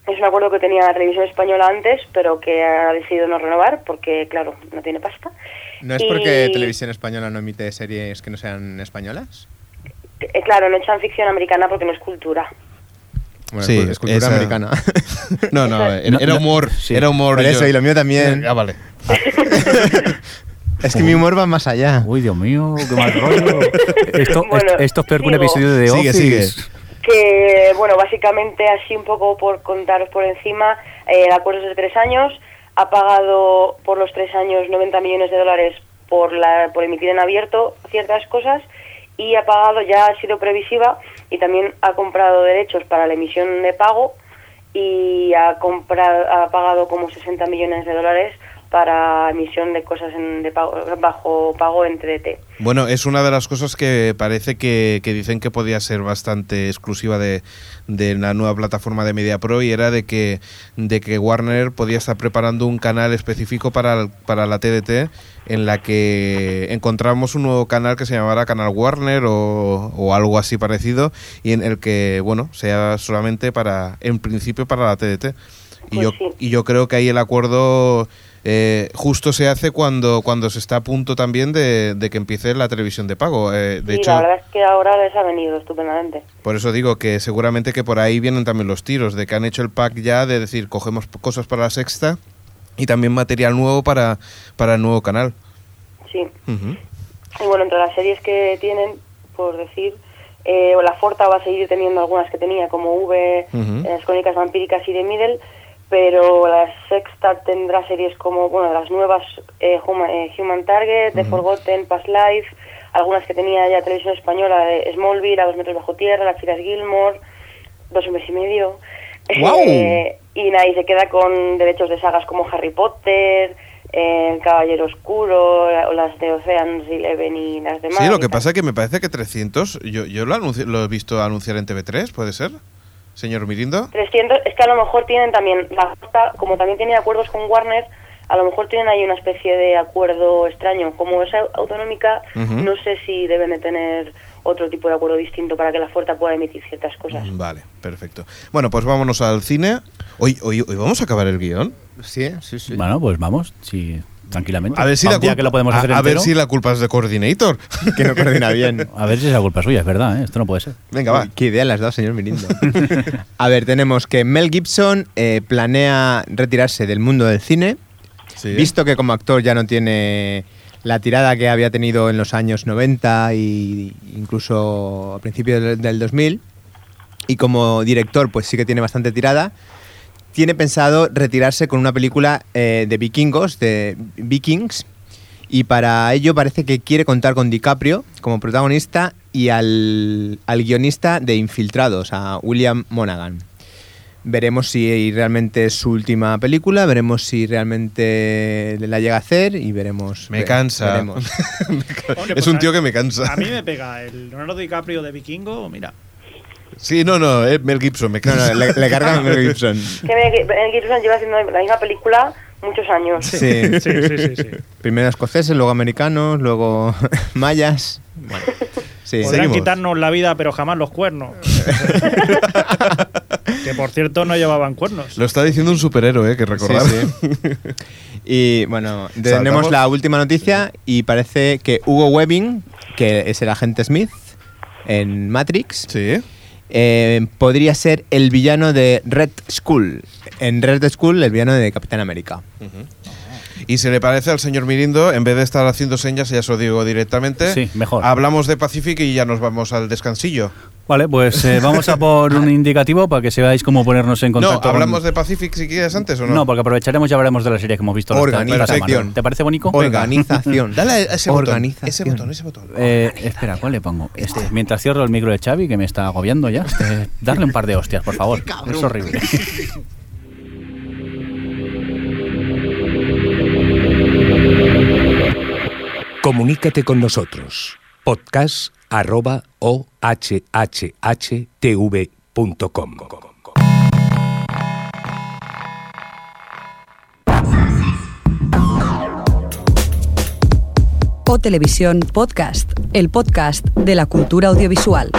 Es un acuerdo que tenía la televisión española antes, pero que ha decidido no renovar porque, claro, no tiene pasta. ¿No es porque Y- Televisión Española no emite series que no sean españolas? Eh, claro, no echan ficción americana porque no es cultura. Bueno, Sí, pues es cultura esa- americana. No, no, era, No, era no, humor. sí. Era humor. Por yo- eso, y lo mío también. Ah, vale. es que mi humor va más allá. Uy, Dios mío, qué mal rollo. Esto, Bueno, esto, esto es peor que un episodio de The Sigue, Office. sigue. Que, bueno, básicamente así un poco por contaros por encima, eh, el acuerdo es de tres años, ha pagado por los tres años 90 millones de dólares por, la, por emitir en abierto ciertas cosas y ha pagado, ya ha sido previsiva y también ha comprado derechos para la emisión de pago y ha, comprado, ha pagado como 60 millones de dólares para emisión de cosas en, de pago, bajo pago en TDT. Bueno, es una de las cosas que parece que, que dicen que podía ser bastante exclusiva de, de la nueva plataforma de Media Pro y era de que, de que Warner podía estar preparando un canal específico para, para la TDT en la que encontramos un nuevo canal que se llamara Canal Warner o, o algo así parecido y en el que, bueno, sea solamente para, en principio para la TDT. Y, Pues yo, sí. y yo creo que ahí el acuerdo eh, justo se hace cuando, cuando se está a punto también de, de que empiece la televisión de pago. Eh, de y hecho, la verdad es que ahora les ha venido estupendamente. por eso digo que seguramente que por ahí vienen también los tiros, de que han hecho el pack ya de decir, cogemos cosas para la sexta y también material nuevo para, para el nuevo canal. Sí. Ujú. Y bueno, entre las series que tienen, por decir, eh, la Forta va a seguir teniendo algunas que tenía, como V, eh, las crónicas vampíricas y de Middle, pero la sexta tendrá series como, bueno, las nuevas eh, Human, eh, Human Target, The Forgotten, Past Life, algunas que tenía ya televisión española, de Smallville, A dos metros bajo tierra, Las chicas Gilmore, Dos hombres y medio. Eh, y nadie se queda con derechos de sagas como Harry Potter, eh, El Caballero Oscuro, o las de Ocean's Eleven y las demás. Sí, lo que pasa es que me parece que 300, yo, yo lo he visto anunciar en TV3, ¿puede ser? Señor Mirindo. 300, es que a lo mejor tienen también, la como también tiene acuerdos con Warner, a lo mejor tienen ahí una especie de acuerdo extraño. Como es au- autonómica, Ujú. no sé si deben de tener otro tipo de acuerdo distinto para que la Forta pueda emitir ciertas cosas. Vale, perfecto. Bueno, pues vámonos al cine. Hoy, hoy, hoy vamos a acabar el guion. Sí, sí, sí. Bueno, pues vamos, sí, tranquilamente. A ver si la culpa, que lo podemos a- hacer a ver entero. si la culpa es de Coordinator. que no coordina bien. A ver si es la culpa suya, es verdad, ¿eh? esto no puede ser. Venga, va. Qué idea las dos, señor Mirindo. A ver, tenemos que Mel Gibson eh, planea retirarse del mundo del cine, Sí. visto que como actor ya no tiene la tirada que había tenido en los años 90 e incluso a principios del, del 2000, y como director pues sí que tiene bastante tirada, tiene pensado retirarse con una película eh, de vikingos, de Vikings, y para ello parece que quiere contar con DiCaprio como protagonista y al, al guionista de Infiltrados, a William Monaghan. Veremos si realmente es su última película, veremos si realmente la llega a hacer y veremos. Me cansa. veremos. Hombre, es pues un tío que me cansa. A mí me pega el Leonardo DiCaprio de Vikingo, mira. Sí, no, no, Mel Gibson me No, cansa. no, le, le cargan a Mel Gibson. Que Mel Gibson lleva haciendo la misma película muchos años. Sí. Sí, sí, sí, sí. Primero escoceses, luego americanos, luego mayas. Bueno, sí. Podrán Seguimos. quitarnos la vida, pero jamás los cuernos. que por cierto no llevaban cuernos. Lo está diciendo un superhéroe, eh, que recordar. Sí, sí. Y bueno, tenemos la última noticia y parece que Hugo Webbing, que es el agente Smith en Matrix, Sí. Eh, podría ser el villano de Red Skull. En Red Skull, el villano de Capitán América. Y se le parece al señor Mirindo, en vez de estar haciendo señas, ya se lo digo directamente. Sí, mejor. Hablamos de Pacific y ya nos vamos al descansillo. Vale, pues eh, vamos a por un indicativo para que se veáis cómo ponernos en No, contacto. con- hablamos de Pacific si quieres antes o no. No, porque aprovecharemos y hablaremos de la serie que hemos visto. Organización. semana. ¿Te parece bonito? Organización. Dale a ese botón. Organización. Ese botón, ese botón. Eh, espera, ¿cuál le pongo? Este. Mientras cierro el micro de Xavi, que me está agobiando ya. Este, darle un par de hostias, por favor. Es horrible. Comunícate con nosotros. Podcast arroba ohhtv.com. O Televisión Podcast, el podcast de la cultura audiovisual.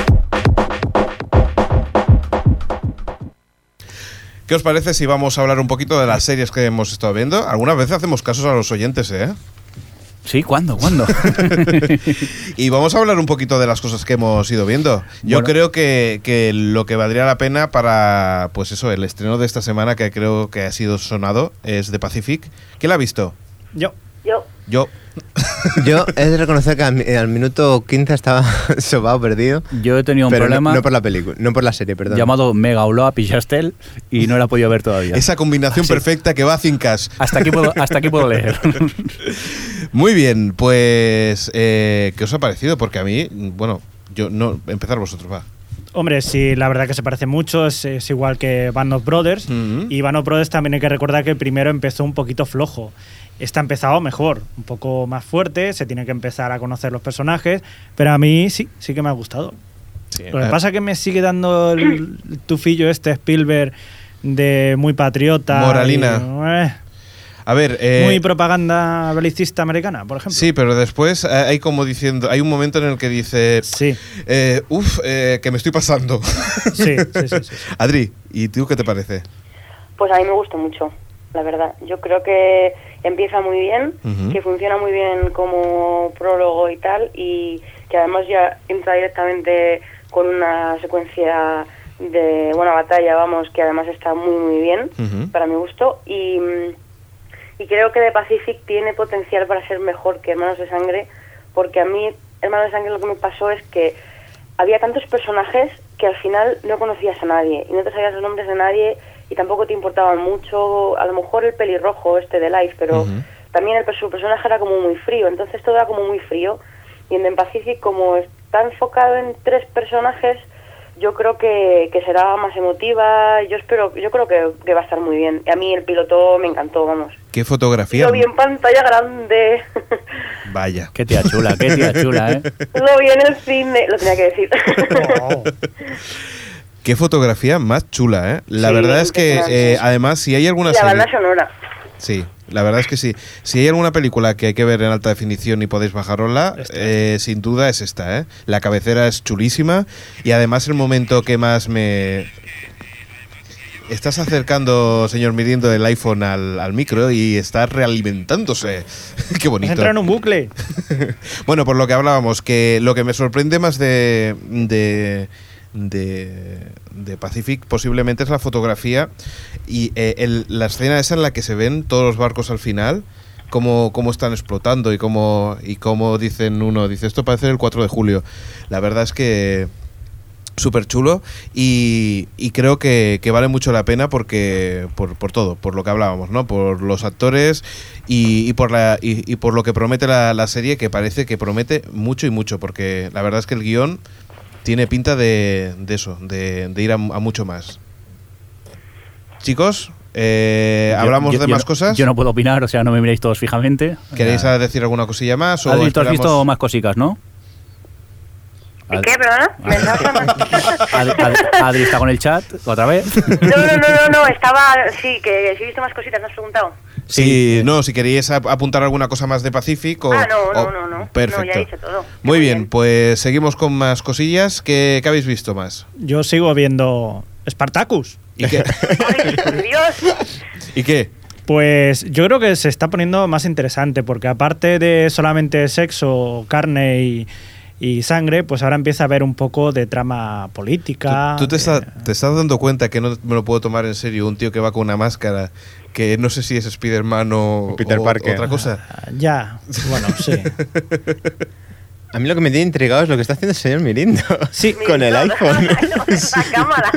¿Qué os parece si vamos a hablar un poquito de las series que hemos estado viendo? Algunas veces hacemos casos a los oyentes, ¿eh? ¿Sí? ¿Cuándo? ¿Cuándo? Y vamos a hablar un poquito de las cosas que hemos ido viendo. Yo Bueno. creo que, que lo que valdría la pena para, pues eso, el estreno de esta semana, que creo que ha sido sonado, es de Pacific. ¿Quién la ha visto? Yo. Yo, Yo. Yo he de reconocer que al, mi- al minuto 15 estaba sobado perdido. Yo he tenido un pero problema no, por la película, no por la serie, perdón. llamado Mega Uloa Pillastel y no la he podido ver todavía. Esa combinación perfecta que va a Cincas. Hasta aquí puedo, hasta aquí puedo leer. Muy bien, pues, eh, ¿qué os ha parecido? Porque a mí, bueno, yo no, empezar vosotros, va. Hombre, sí, la verdad que se parece mucho. Es, es igual que Band of Brothers. Y Band of Brothers también hay que recordar que el primero empezó un poquito flojo. Está empezado mejor, un poco más fuerte. Se tiene que empezar a conocer los personajes. Pero a mí sí, sí que me ha gustado. Lo que Eh, pasa es que me sigue dando el tufillo este Spielberg de muy patriota. Moralina. y, eh, A ver, eh, muy propaganda belicista americana, por ejemplo. Sí, pero después hay como diciendo, hay un momento en el que dice, Sí, eh, uff, eh, que me estoy pasando. sí, sí, sí, sí, sí. Adri, ¿y tú qué te parece? pues a mí me gustó mucho, la verdad. Yo creo que empieza muy bien, que funciona muy bien como prólogo y tal, y que además ya entra directamente con una secuencia de buena batalla, vamos, que además está muy, muy bien, para mi gusto, y, y creo que The Pacific tiene potencial para ser mejor que Hermanos de Sangre, porque a mí, Hermanos de Sangre, lo que me pasó es que había tantos personajes que al final no conocías a nadie y no te sabías los nombres de nadie y tampoco te importaban mucho. A lo mejor el pelirrojo este de Life, pero también el, per- su personaje era como muy frío. Entonces todo era como muy frío. Y en The Pacific, como está enfocado en tres personajes, yo creo que, que será más emotiva. Yo espero, yo creo que, que va a estar muy bien. Y a mí el piloto me encantó, vamos. ¿Qué fotografía? Lo vi en pantalla grande. Vaya. Qué tía chula, qué tía chula, ¿eh? Lo vi en el cine. Lo tenía que decir. Oh. Qué fotografía más chula, ¿eh? La Sí, verdad es que, eh, además, si hay alguna Y la serie... banda sonora. Sí, la verdad es que sí. Si hay alguna película que hay que ver en alta definición y podéis bajarosla, eh, sin duda es esta, ¿eh? La cabecera es chulísima y además el momento que más me... Estás acercando, señor Mirindo, el iPhone al, al micro y está realimentándose. Qué bonito. Entra en un bucle. Bueno, por lo que hablábamos, que lo que me sorprende más de, de, de, de Pacific posiblemente es la fotografía y eh, el- la escena esa en la que se ven todos los barcos al final, cómo, cómo están explotando y cómo, y cómo dicen uno, dice esto parece el 4 de julio. La verdad es que súper chulo y, y creo que, vale mucho la pena porque por, por todo, por lo que hablábamos, ¿no? Por los actores y, y por la y, y por lo que promete la, la serie, que parece que promete mucho y mucho, porque la verdad es que el guion tiene pinta de, de eso, de, de ir a, a mucho más. Chicos, eh, Yo- hablamos yo- de yo más no- cosas. Yo no puedo opinar, o sea, no me miréis todos fijamente. ¿Queréis decir alguna cosilla más? o has visto más cositas, ¿no? ¿Y qué, hablando? Adri, Adri- Adri está con el chat, otra vez. No, no, no, no, no, estaba... Sí, que si he visto más cositas, ¿me has preguntado? Sí, no, si queréis ap- apuntar alguna cosa más de Pacífico. ah, no, no, o- no, no. Perfecto. No, ya he dicho todo. Muy bien, pues seguimos con más cosillas. ¿Qué, qué habéis visto más? Yo sigo viendo Spartacus. ¿Y qué? Ay, por Dios. ¿Y qué? Pues yo creo que se está poniendo más interesante, porque aparte de solamente sexo, carne y, y sangre, pues ahora empieza a haber un poco de trama política. ¿Tú, tú te, de- estás, te estás dando cuenta que no me lo puedo tomar en serio un tío que va con una máscara que no sé si es Spider-Man o, Peter o Parker. otra cosa? Ah, Ya, bueno, sí. A mí lo que me tiene intrigado es lo que está haciendo el señor Mirindo. Sí. con el No, iPhone. La cámara.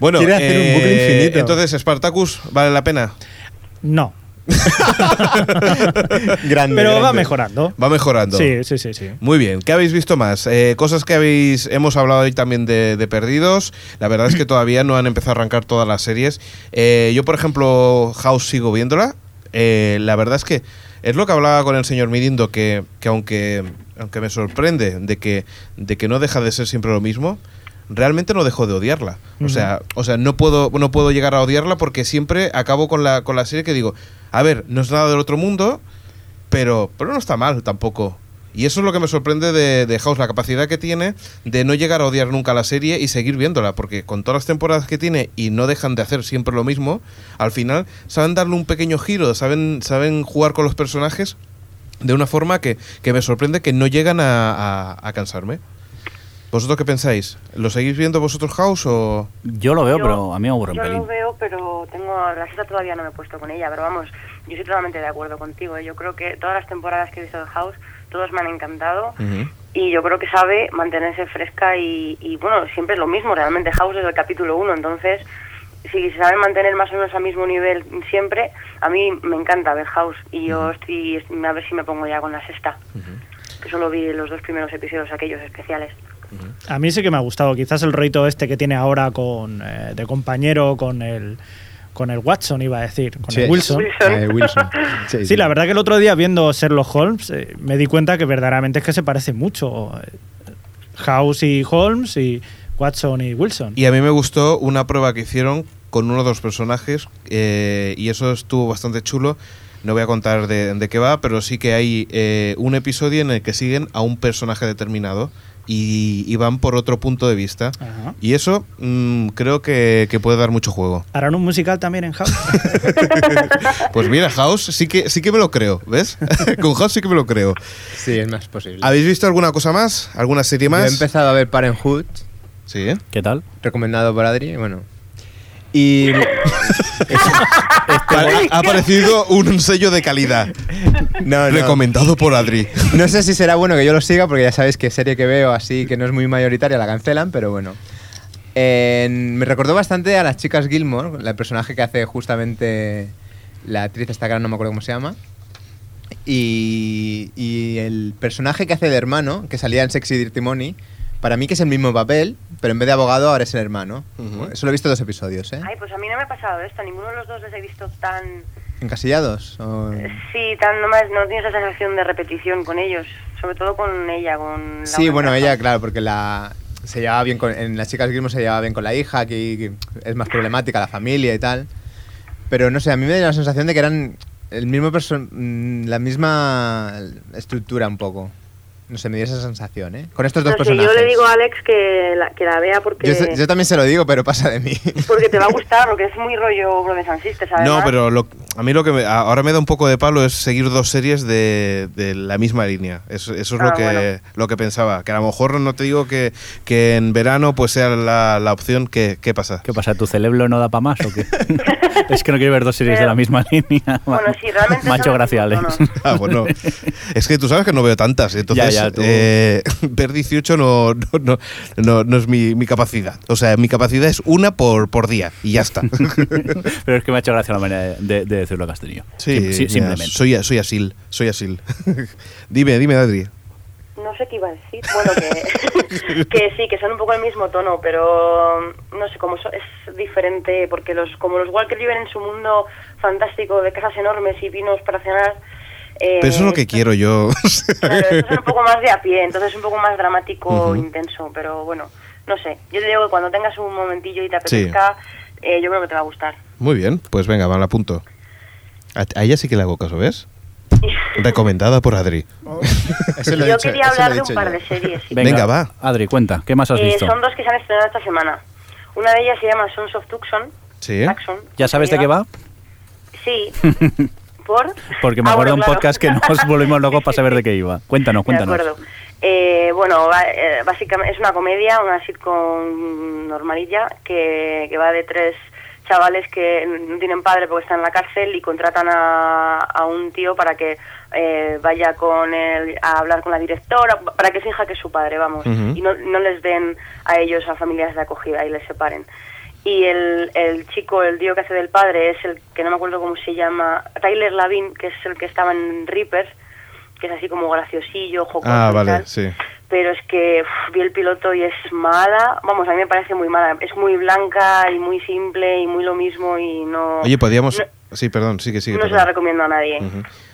Bueno, Quiere hacer un bucle eh, infinito. entonces Spartacus vale la pena. No, grande. pero va mejorando. Va mejorando. Sí, sí, sí, sí. Muy bien, ¿qué habéis visto más? Eh, cosas que habéis. Hemos hablado hoy también de, de Perdidos. La verdad es que todavía no han empezado a arrancar todas las series. Eh, yo, por ejemplo, House sigo viéndola. Eh, la verdad es que es lo que hablaba con el señor Mirindo, que, que aunque, aunque me sorprende de que, de que no deja de ser siempre lo mismo, realmente no dejo de odiarla. O sea, o sea no, puedo, no puedo llegar a odiarla porque siempre acabo con la, con la serie que digo, a ver, no es nada del otro mundo, pero, pero no está mal tampoco. Y eso es lo que me sorprende de, de House, la capacidad que tiene de no llegar a odiar nunca la serie y seguir viéndola, porque con todas las temporadas que tiene y no dejan de hacer siempre lo mismo, al final saben darle un pequeño giro, saben, saben jugar con los personajes de una forma que, que me sorprende que no llegan a, a- a cansarme. ¿Vosotros qué pensáis? ¿Lo seguís viendo vosotros House o...? Yo lo veo, Yo- pero a mí me aburre un Yo pelín. lo veo, pero tengo la cita todavía no me he puesto con ella, pero vamos, yo estoy totalmente de acuerdo contigo. ¿eh? Yo creo que todas las temporadas que he visto de House, todos me han encantado y yo creo que sabe mantenerse fresca y, y, bueno, siempre es lo mismo, realmente House desde el capítulo 1, entonces si se sabe mantener más o menos al mismo nivel siempre, a mí me encanta ver House y yo estoy a ver si me pongo ya con la sexta, que solo vi los dos primeros episodios aquellos especiales. A mí sí que me ha gustado. Quizás el rollito este que tiene ahora con eh, de compañero con el con el Watson iba a decir, con Sí. el Wilson. Wilson. Eh, Wilson. Sí, Sí, la verdad que el otro día viendo Sherlock Holmes eh, me di cuenta que verdaderamente es que se parece mucho House y Holmes y Watson y Wilson. Y a mí me gustó una prueba que hicieron con uno de los personajes eh, y eso estuvo bastante chulo. No voy a contar de, de qué va, pero sí que hay eh, un episodio en el que siguen a un personaje determinado y, y van por otro punto de vista. Ajá. Y eso mm, creo que, que puede dar mucho juego. ¿Harán un musical también en House? Pues mira, House sí que, sí que me lo creo, ¿ves? con House sí que me lo creo. Sí, es más posible. ¿Habéis visto alguna cosa más? ¿Alguna serie Yo más? he empezado a ver Parenthood, Sí. ¿Qué tal? recomendado por Adri, bueno. Y Ha, ha aparecido un sello de calidad. no, no. Recomendado por Adri. No sé si será bueno que yo lo siga, porque ya sabéis que serie que veo así, que no es muy mayoritaria, la cancelan, pero bueno. En- me recordó bastante a las chicas Gilmore, el personaje que hace justamente la actriz esta gran, no me acuerdo cómo se llama. Y, y el personaje que hace de hermano, que salía en Sexy Dirty Money, para mí que es el mismo papel, pero en vez de abogado ahora es el hermano. Ujú. Solo he visto dos episodios, ¿eh? Ay, pues a mí no me ha pasado esto, ninguno de los dos les he visto tan... ¿Encasillados? O- Sí, tan no, me- no tienes esa sensación de repetición con ellos, sobre todo con ella, con... Sí, Laura bueno, ella, claro, porque la se llevaba bien con, en las chicas Gilmore se llevaba bien con la hija, aquí que es más problemática la familia y tal. Pero no sé, a mí me da la sensación de que eran el mismo mm, la misma estructura un poco. No sé, me dio esa sensación, ¿eh? Con estos dos personajes. yo le digo a Alex que la, que la vea porque, Yo también se lo digo, pero pasa de mí. porque te va a gustar, porque es muy rollo Brothers Sisters, ¿sabes? No, pero lo- a mí lo que me- ahora me da un poco de palo es seguir dos series de, de la misma línea. Eso, eso es lo, Ah, que, bueno. lo que pensaba. Que a lo mejor no te digo que, que en verano pues sea la, la opción. que ¿Qué pasa? ¿Qué pasa? ¿Tu cerebro no da para más o qué? es que no quiero ver dos series de la misma línea. Bueno, sí, realmente Macho son gracia, Alex. no, Ah, bueno. es que tú sabes que no veo tantas. Entonces, Ya, ya, tú- eh, ver 18 no, no, no, no- no es mi, mi capacidad. O sea, mi capacidad es una por, por día y ya está. Pero es que me ha hecho gracia la manera de, de decirlo que has tenido. Sí, Sim- sí, mira, simplemente. Soy, soy asil, soy asil. dime, dime, Adri. no sé qué iba a decir. Bueno, que, que sí, que son un poco el mismo tono, pero no sé, como so- es diferente, porque los como los Walker viven en su mundo fantástico de casas enormes y vinos para cenar. Eh, Pero eso es lo que quiero yo. Claro, son un poco más de a pie, entonces un poco más dramático, Ujú. intenso, pero bueno, no sé. Yo te digo que cuando tengas un momentillo y te Sí. apetezca, eh, yo creo que te va a gustar. Muy bien, pues venga, va, la apunto. A, a ella sí que le hago caso, ¿ves? Recomendada por Adri. He yo dicho- quería hablar de un par yo. de series. sí. Venga, va. Adri, cuenta, ¿qué más has Eh, visto? son dos que se han estrenado esta semana. Una de ellas se llama Sons of Tucson. Sí. Tucson, ¿Ya sabes de qué va? Sí. ¿Por? Porque me Ah, acuerdo un podcast que nos volvimos locos para saber de qué iba. Cuéntanos, cuéntanos. De acuerdo. Eh, bueno, va- eh, básicamente es una comedia, una sitcom normalilla que, que va de tres chavales que no tienen padre porque están en la cárcel y contratan a, a un tío para que eh, vaya con él a hablar con la directora, para que finja que es su padre, vamos, y no, no les den a ellos a familias de acogida y les separen. Y el, el chico, el tío que hace del padre, es el que no me acuerdo cómo se llama, Tyler Lavin, que es el que estaba en Reapers, que es así como graciosillo, jocoso Ah, y vale, tal. sí. Pero es que uf, vi el piloto y es mala, vamos, a mí me parece muy mala. Es muy blanca y muy simple y muy lo mismo y no... Oye, podíamos... No, Sí, perdón, sí que sí. no se la recomiendo a nadie.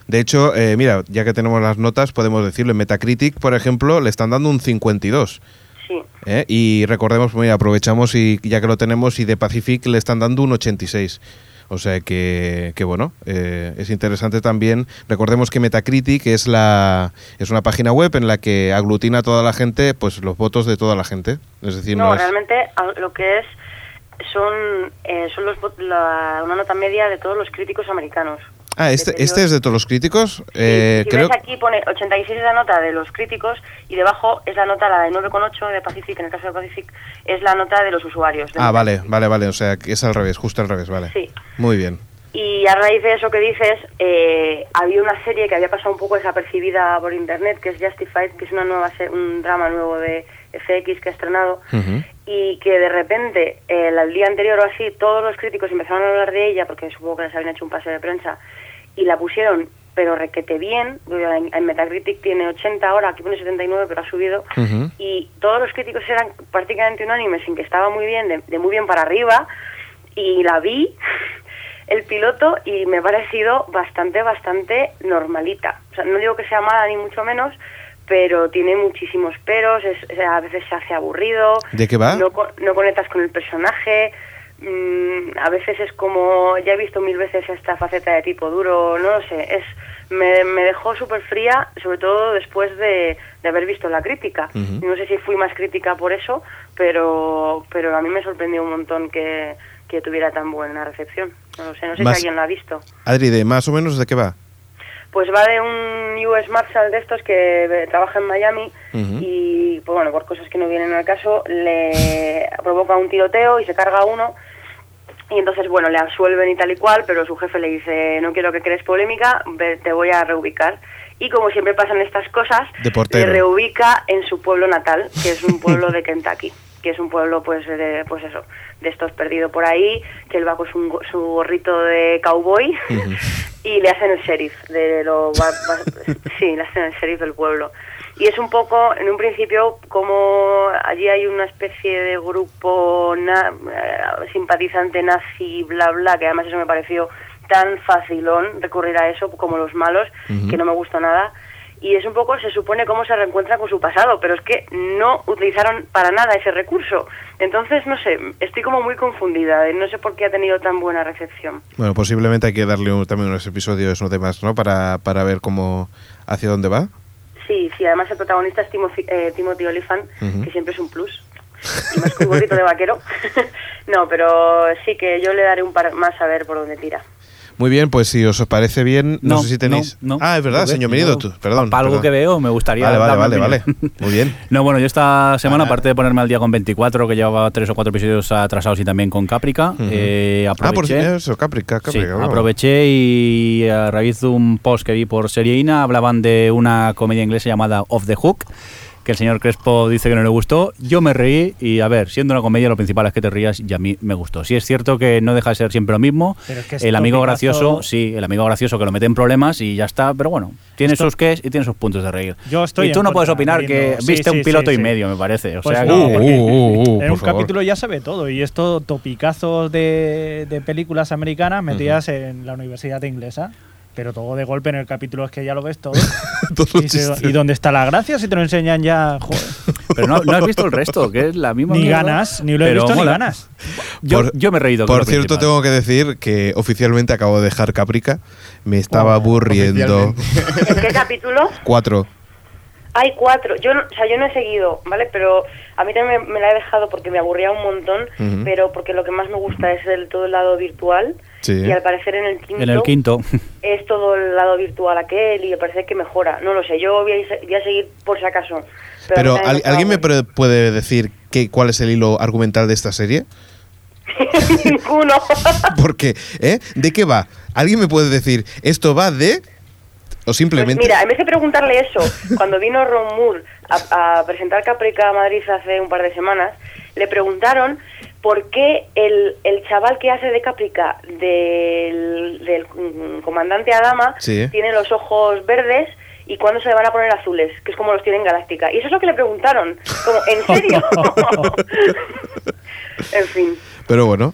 De hecho, eh, mira, ya que tenemos las notas, podemos decirlo. En Metacritic, por ejemplo, le están dando un 52. ¿Eh? Y recordemos, mira, aprovechamos y ya que lo tenemos, y de Pacific le están dando un 86. O sea que, que bueno, eh, es interesante también. Recordemos que Metacritic es la es una página web en la que aglutina a toda la gente, pues los votos de toda la gente. Es decir, no, realmente a- lo que es son eh, son los, la- una nota media de todos los críticos americanos. Ah, este, este es de todos los críticos. Eh, si creo ves aquí pone 86 es la nota de los críticos y debajo es la nota, la de 9,8 de Pacific, en el caso de Pacific, es la nota de los usuarios. de Ah, vale, vale, vale. O sea, que es al revés, justo al revés, vale. Sí. Muy bien. Y a raíz de eso que dices, eh, había una serie que había pasado un poco desapercibida por internet, que es Justified, que es una nueva un drama nuevo de FX que ha estrenado, Ujú. Y que de repente, eh, el, el día anterior o así, todos los críticos empezaron a hablar de ella, porque supongo que les habían hecho un pase de prensa, y la pusieron, pero requete bien, en, Metacritic tiene 80 ahora, aquí pone 79, pero ha subido, y todos los críticos eran prácticamente unánimes en que estaba muy bien, de, de muy bien para arriba, y la vi, el piloto, y me ha parecido bastante, bastante normalita. O sea, no digo que sea mala ni mucho menos, pero tiene muchísimos peros, es, a veces se hace aburrido, ¿De qué va? no, no conectas con el personaje, mm, a veces es como, ya he visto mil veces esta faceta de tipo duro, no lo sé, es me, me dejó súper fría, sobre todo después de, de haber visto la crítica. No sé si fui más crítica por eso, pero, pero a mí me sorprendió un montón que, que tuviera tan buena recepción. No lo sé, no sé Más- si alguien la ha visto. Adri, de más o menos de qué va. Pues va de un US Marshal de estos que eh, trabaja en Miami y, pues bueno, por cosas que no vienen al caso, le provoca un tiroteo y se carga a uno. Y entonces, bueno, le absuelven y tal y cual, pero su jefe le dice, no quiero que crees polémica, te voy a reubicar. Y como siempre pasan estas cosas, le reubica en su pueblo natal, que es un pueblo de Kentucky, que es un pueblo, pues, de, pues eso, de estos perdidos por ahí, que él va con su, su gorrito de cowboy y le hacen el sheriff de lo va- va- sí le hacen el sheriff del pueblo. Y es un poco en un principio como allí hay una especie de grupo na- eh, simpatizante nazi bla bla que además eso me pareció tan facilón recurrir a eso como los malos que no me gustó nada y es un poco, se supone, cómo se reencuentra con su pasado, pero es que no utilizaron para nada ese recurso. Entonces, no sé, estoy como muy confundida, eh, no sé por qué ha tenido tan buena recepción. Bueno, posiblemente hay que darle un- también unos episodios o demás, ¿no? Para, para ver cómo, hacia dónde va. Sí, sí, además el protagonista es Timothy, eh, Timothy Olyphant, que siempre es un plus. Y más con un gorrito de vaquero. no, pero sí que yo le daré un par más a ver por dónde tira. Muy bien, pues si os parece bien, no, sé si tenéis... no, no. ah, es verdad, señor Menido, tú, perdón. Para algo perdón. que veo, me gustaría. Vale, vale, vale, vale. Muy bien. No, bueno, yo esta semana, aparte de ponerme al día con 24, que llevaba tres o cuatro episodios atrasados y también con Caprica, eh, Ah, por aproveché. eso, Caprica, Sí, Caprica. claro. aproveché y a raíz de un post que vi por Serieina hablaban de una comedia inglesa llamada Off the Hook que el señor Crespo dice que no le gustó. Yo me reí y, a ver, siendo una comedia, lo principal es que te rías y a mí me gustó. Sí es cierto que no deja de ser siempre lo mismo. Pero es que es el amigo topicazo. gracioso, sí, el amigo gracioso que lo mete en problemas y ya está, pero bueno, tiene Esto- sus ques y tiene sus puntos de reír. Yo estoy y tú no puedes opinar que. Sí, viste sí, un piloto sí, y medio, me parece. O Pues sea, no, que- Uh, uh, uh, en un favor. capítulo ya se ve todo. Y esto, topicazos de, de películas americanas metidas en la universidad inglesa. Pero todo de golpe en el capítulo es que ya lo ves todo. Y, se- chistes. ¿y dónde está la gracia si te lo enseñan ya? Joder. pero no, no has visto el resto, que es la misma. Ni mierda, ganas, ni lo he pero visto ni ganas. Yo, Por- yo me he reído. Por cierto, principal. tengo que decir que oficialmente acabo de dejar Caprica. Me estaba Oh, aburriendo. ¿En qué capítulo? Cuatro. Hay cuatro. Yo, no- o sea, yo no he seguido, ¿vale? Pero a mí también me, me la he dejado porque me aburría un montón, pero porque lo que más me gusta es el todo el lado virtual. Sí. Y al parecer en el quinto, En el quinto. es todo el lado virtual aquel y me parece que mejora. No lo sé, yo voy a, se- voy a seguir por si acaso. Pero, a mí también ¿al- me ¿alguien me puede decir qué, cuál es el hilo argumental de esta serie? Ninguno. Porque, ¿eh? ¿De qué va? ¿Alguien me puede decir esto va de o Pues simplemente mira, en vez de preguntarle eso, cuando vino Ron Moore a, a presentar Caprica a Madrid hace un par de semanas, le preguntaron por qué el, el chaval que hace de Caprica del, del mm, comandante Adama Sí. tiene los ojos verdes y cuándo se le van a poner azules, que es como los tiene en Galáctica. Y eso es lo que le preguntaron. Como, ¿en serio? en fin. Pero bueno.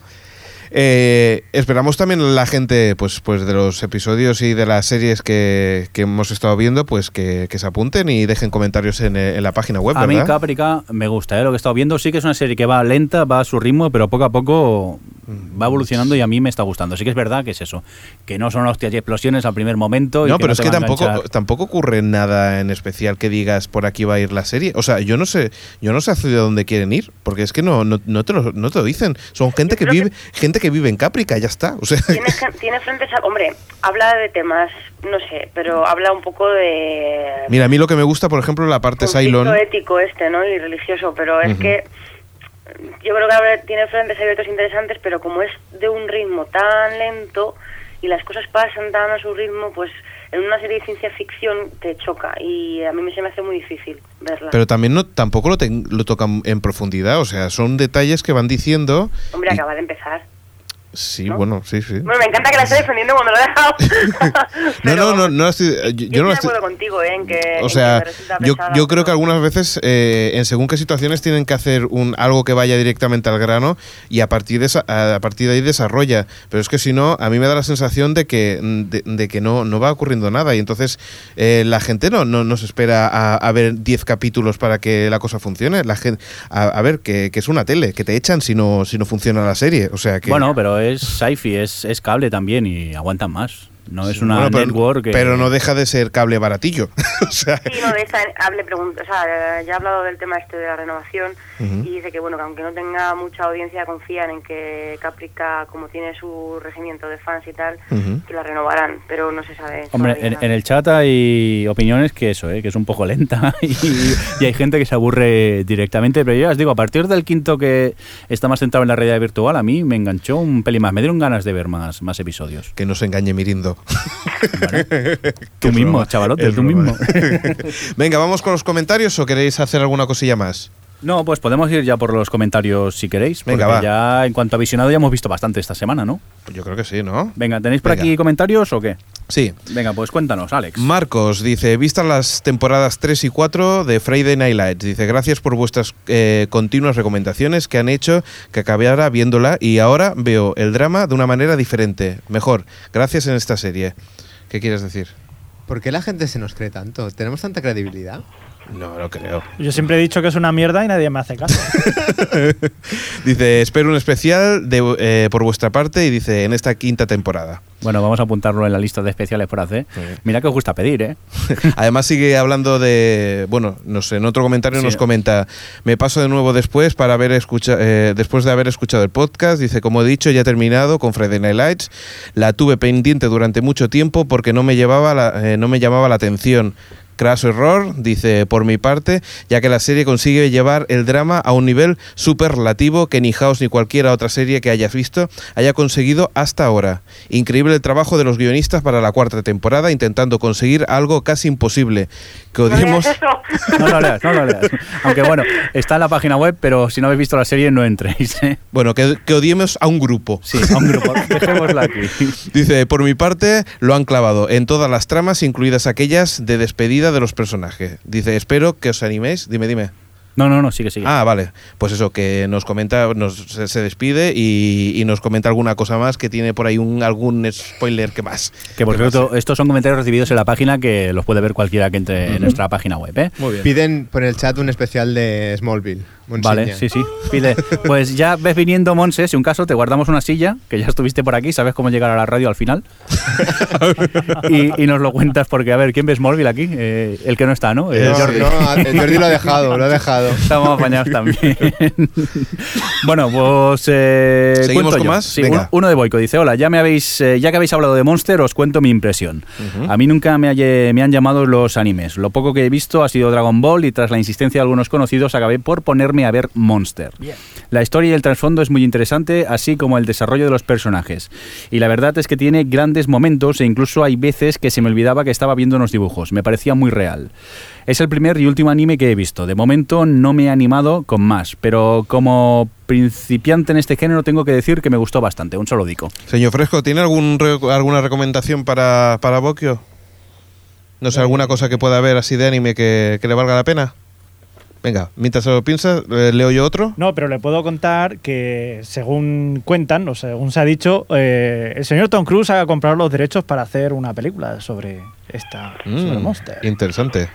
Eh, esperamos también la gente pues pues de los episodios y de las series que, que hemos estado viendo pues que, que se apunten y dejen comentarios en, eh, en la página web, A mí. Caprica me gusta, ¿eh? lo que he estado viendo. Sí que es una serie que va lenta, va a su ritmo, pero poco a poco va evolucionando y a mí me está gustando. Sí que es verdad que es eso, que no son hostias y explosiones al primer momento. y No, pero es que tampoco, enganchar. tampoco ocurre nada en especial que digas por aquí va a ir la serie. O sea, yo no sé, yo no sé hacia dónde quieren ir, porque es que no, no, no te, lo, no te lo dicen. Son gente que vive, gente que vive en Caprica, ya está. O sea, Tiene, tiene frentes a... Hombre, habla de temas, no sé, pero habla un poco de... mira, a mí lo que me gusta, por ejemplo, la parte Cylon. ético este, ¿no? Y religioso, pero es que yo creo que tiene frentes abiertos interesantes, pero como es de un ritmo tan lento y las cosas pasan tan a su ritmo, pues en una serie de ciencia ficción te choca y a mí me se me hace muy difícil verla. Pero también no, tampoco lo, lo tocan en profundidad, o sea, son detalles que van diciendo. Hombre, y- acaba de empezar. Sí, ¿no? bueno, sí, sí. Bueno, me encanta que la esté defendiendo cuando lo he dejado. No, no, no, no la estoy- yo, Yo, yo no la estoy estoy- de acuerdo contigo, ¿eh? En que, O que sea, resulta yo, pesada, yo creo pero- que algunas veces, eh, en según qué situaciones, tienen que hacer un algo que vaya directamente al grano y a partir de esa- a partir de ahí desarrolla. Pero es que si no, a mí me da la sensación de que de, de que no, no va ocurriendo nada y entonces eh, la gente no, no, no se espera a, a ver 10 capítulos para que la cosa funcione. La gente, a, a ver, que, que es una tele, que te echan si no, si no funciona la serie. O sea que... Bueno, pero es sci-fi, es, es cable también y aguantan más. No es una Bueno, pero, network que... pero no deja de ser cable baratillo. o sea, Sí, no, de esta hable pregunta, o sea, ya ha hablado del tema este de la renovación Y dice que bueno, que aunque no tenga mucha audiencia, confían en que Caprica, como tiene su regimiento de fans y tal, que la renovarán, pero no se sabe. Hombre, en, el chat hay opiniones que eso, ¿eh? que es un poco lenta y, y hay gente que se aburre directamente, pero ya os digo, a partir del quinto que está más centrado en la realidad virtual, a mí me enganchó un pelín más, me dieron ganas de ver más, más episodios. que no se engañe Mirindo. Tú mismo, broma, chavalote, es tú broma. mismo. Venga, vamos con los comentarios o queréis hacer alguna cosilla más. No, pues podemos ir ya por los comentarios si queréis, porque Venga, va. ya en cuanto a visionado ya hemos visto bastante esta semana, ¿no? Pues yo creo que sí, ¿no? Venga, ¿tenéis por Venga. aquí comentarios o qué? Sí. Venga, pues cuéntanos, Alex. Marcos dice, vistas las temporadas 3 y 4 de Friday Night Lights, dice, gracias por vuestras eh, continuas recomendaciones que han hecho que acabara viéndola y ahora veo el drama de una manera diferente, mejor, gracias en esta serie. ¿Qué quieres decir? ¿Por qué la gente se nos cree tanto? ¿Tenemos tanta credibilidad? No lo creo. Yo siempre he dicho que es una mierda y nadie me hace caso. Dice, espero un especial de, eh, por vuestra parte y dice, en esta quinta temporada. Bueno, vamos a apuntarlo en la lista de especiales por hacer. Sí. Mira que os gusta pedir, ¿eh? Además sigue hablando de, bueno, no sé, en otro comentario Sí. nos comenta, me paso de nuevo después para haber escucha, eh, después de haber escuchado el podcast, dice, como he dicho, ya he terminado con Friday Night Lights, la tuve pendiente durante mucho tiempo porque no me llevaba la, eh, no me llamaba la atención. Craso error, dice por mi parte, ya que la serie consigue llevar el drama a un nivel superlativo que ni House ni cualquier otra serie que hayas visto haya conseguido hasta ahora. Increíble el trabajo de los guionistas para la cuarta temporada intentando conseguir algo casi imposible. Que No odiemos... No lo leas, no lo leas. Aunque bueno, está en la página web, pero si no habéis visto la serie, no entréis. ¿eh? Bueno, que, que odiemos a un grupo. Sí, a un grupo. Dejémosla aquí. Dice, por mi parte, lo han clavado en todas las tramas, incluidas aquellas de despedida de los personajes. Dice, espero que os animéis. Dime, dime. No, no, no, sigue, sigue. Ah, vale. Pues eso, que nos comenta, nos, se, se despide y, y nos comenta alguna cosa más que tiene por ahí un, algún spoiler que más. Que por cierto, estos son comentarios recibidos en la página que los puede ver cualquiera que entre en nuestra página web. ¿eh? Muy bien. Piden por el chat un especial de Smallville. Vale, Monsiña. sí, sí. Pide. Pues ya ves viniendo, Monse, si un caso, te guardamos una silla, que ya estuviste por aquí, sabes cómo llegar a la radio al final. y, y nos lo cuentas, porque, a ver, ¿quién ves Smallville aquí? Eh, el que no está, ¿no? Eh, No, Jordi. no, el Jordi lo ha dejado, lo ha dejado. Estamos apañados también. bueno, pues. eh, ¿Seguimos con yo. más? Sí, Venga. un- uno de Boico dice: Hola, ya, me habéis, eh, ya que habéis hablado de Monster, os cuento mi impresión. A mí nunca me, me han llamado los animes. Lo poco que he visto ha sido Dragon Ball y tras la insistencia de algunos conocidos acabé por ponerme a ver Monster. La historia y el trasfondo es muy interesante, así como el desarrollo de los personajes. Y la verdad es que tiene grandes momentos e incluso hay veces que se me olvidaba que estaba viendo unos dibujos. Me parecía muy real. Es el primer y último anime que he visto. De momento no me he animado con más, pero como principiante en este género tengo que decir que me gustó bastante. Un solo dico. Señor Fresco, ¿tiene algún re- alguna recomendación para, para Bokio? No sé, alguna cosa que pueda haber así de anime que, que le valga la pena. Venga, mientras se lo piensas, eh, leo yo otro. No, pero le puedo contar que, según cuentan, o según se ha dicho, eh, el señor Tom Cruise ha comprado los derechos para hacer una película sobre esta sobre Mm, Monster. Interesante.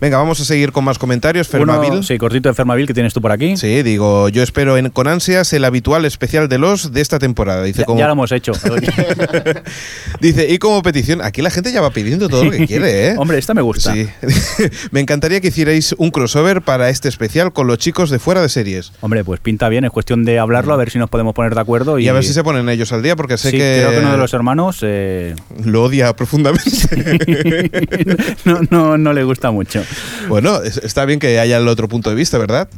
Venga, vamos a seguir con más comentarios. Fermaville. Uno, sí, cortito de Fermaville que tienes tú por aquí. Sí, digo, yo espero en- con ansias el habitual especial de los de esta temporada. Dice, Ya, como, ya lo hemos hecho. dice, y como petición, aquí la gente ya va pidiendo todo lo que quiere, ¿eh? Hombre, esta me gusta. Sí. Me encantaría que hicierais un crossover para este especial con los chicos de fuera de series. Hombre, pues pinta bien, es cuestión de hablarlo, a ver si nos podemos poner de acuerdo. Y, Y a ver si se ponen ellos al día, porque sé Sí, que, creo que uno de los hermanos eh, lo odia profundamente. no, no, no le gusta mucho. Bueno, es- está bien que haya el otro punto de vista, ¿verdad?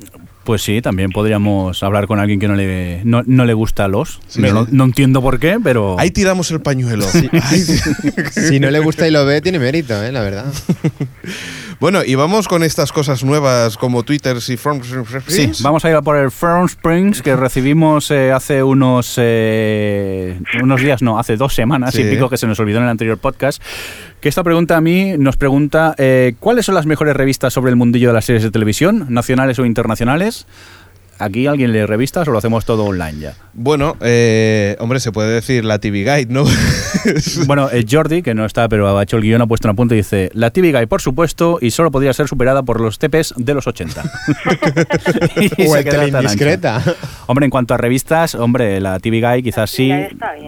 Pues sí, también podríamos hablar con alguien que no le, no, no le gusta a los. Sí, no, sí. no entiendo por qué, pero. Ahí tiramos el pañuelo. Ay, Si no le gusta y lo ve, tiene mérito, ¿eh? la verdad. bueno, y vamos con estas cosas nuevas como Twitter y Forms. Sí, vamos a ir a por el Firm Springs que recibimos eh, hace unos eh, unos días, no, hace dos semanas Sí. y pico que se nos olvidó en el anterior podcast. Que esta pregunta a mí nos pregunta eh, ¿cuáles son las mejores revistas sobre el mundillo de las series de televisión, nacionales o internacionales? ¿Aquí alguien lee revistas o lo hacemos todo online ya? Bueno, eh, hombre, se puede decir la TV Guide, ¿no? Bueno, eh, Jordi, que no está, pero ha hecho el guion, ha puesto una punta y dice: La TV Guide, por supuesto, y solo podría ser superada por los TPs de los 80. Y o se el teleindiscreta. Hombre, en cuanto a revistas, hombre, la TV Guide quizás sí,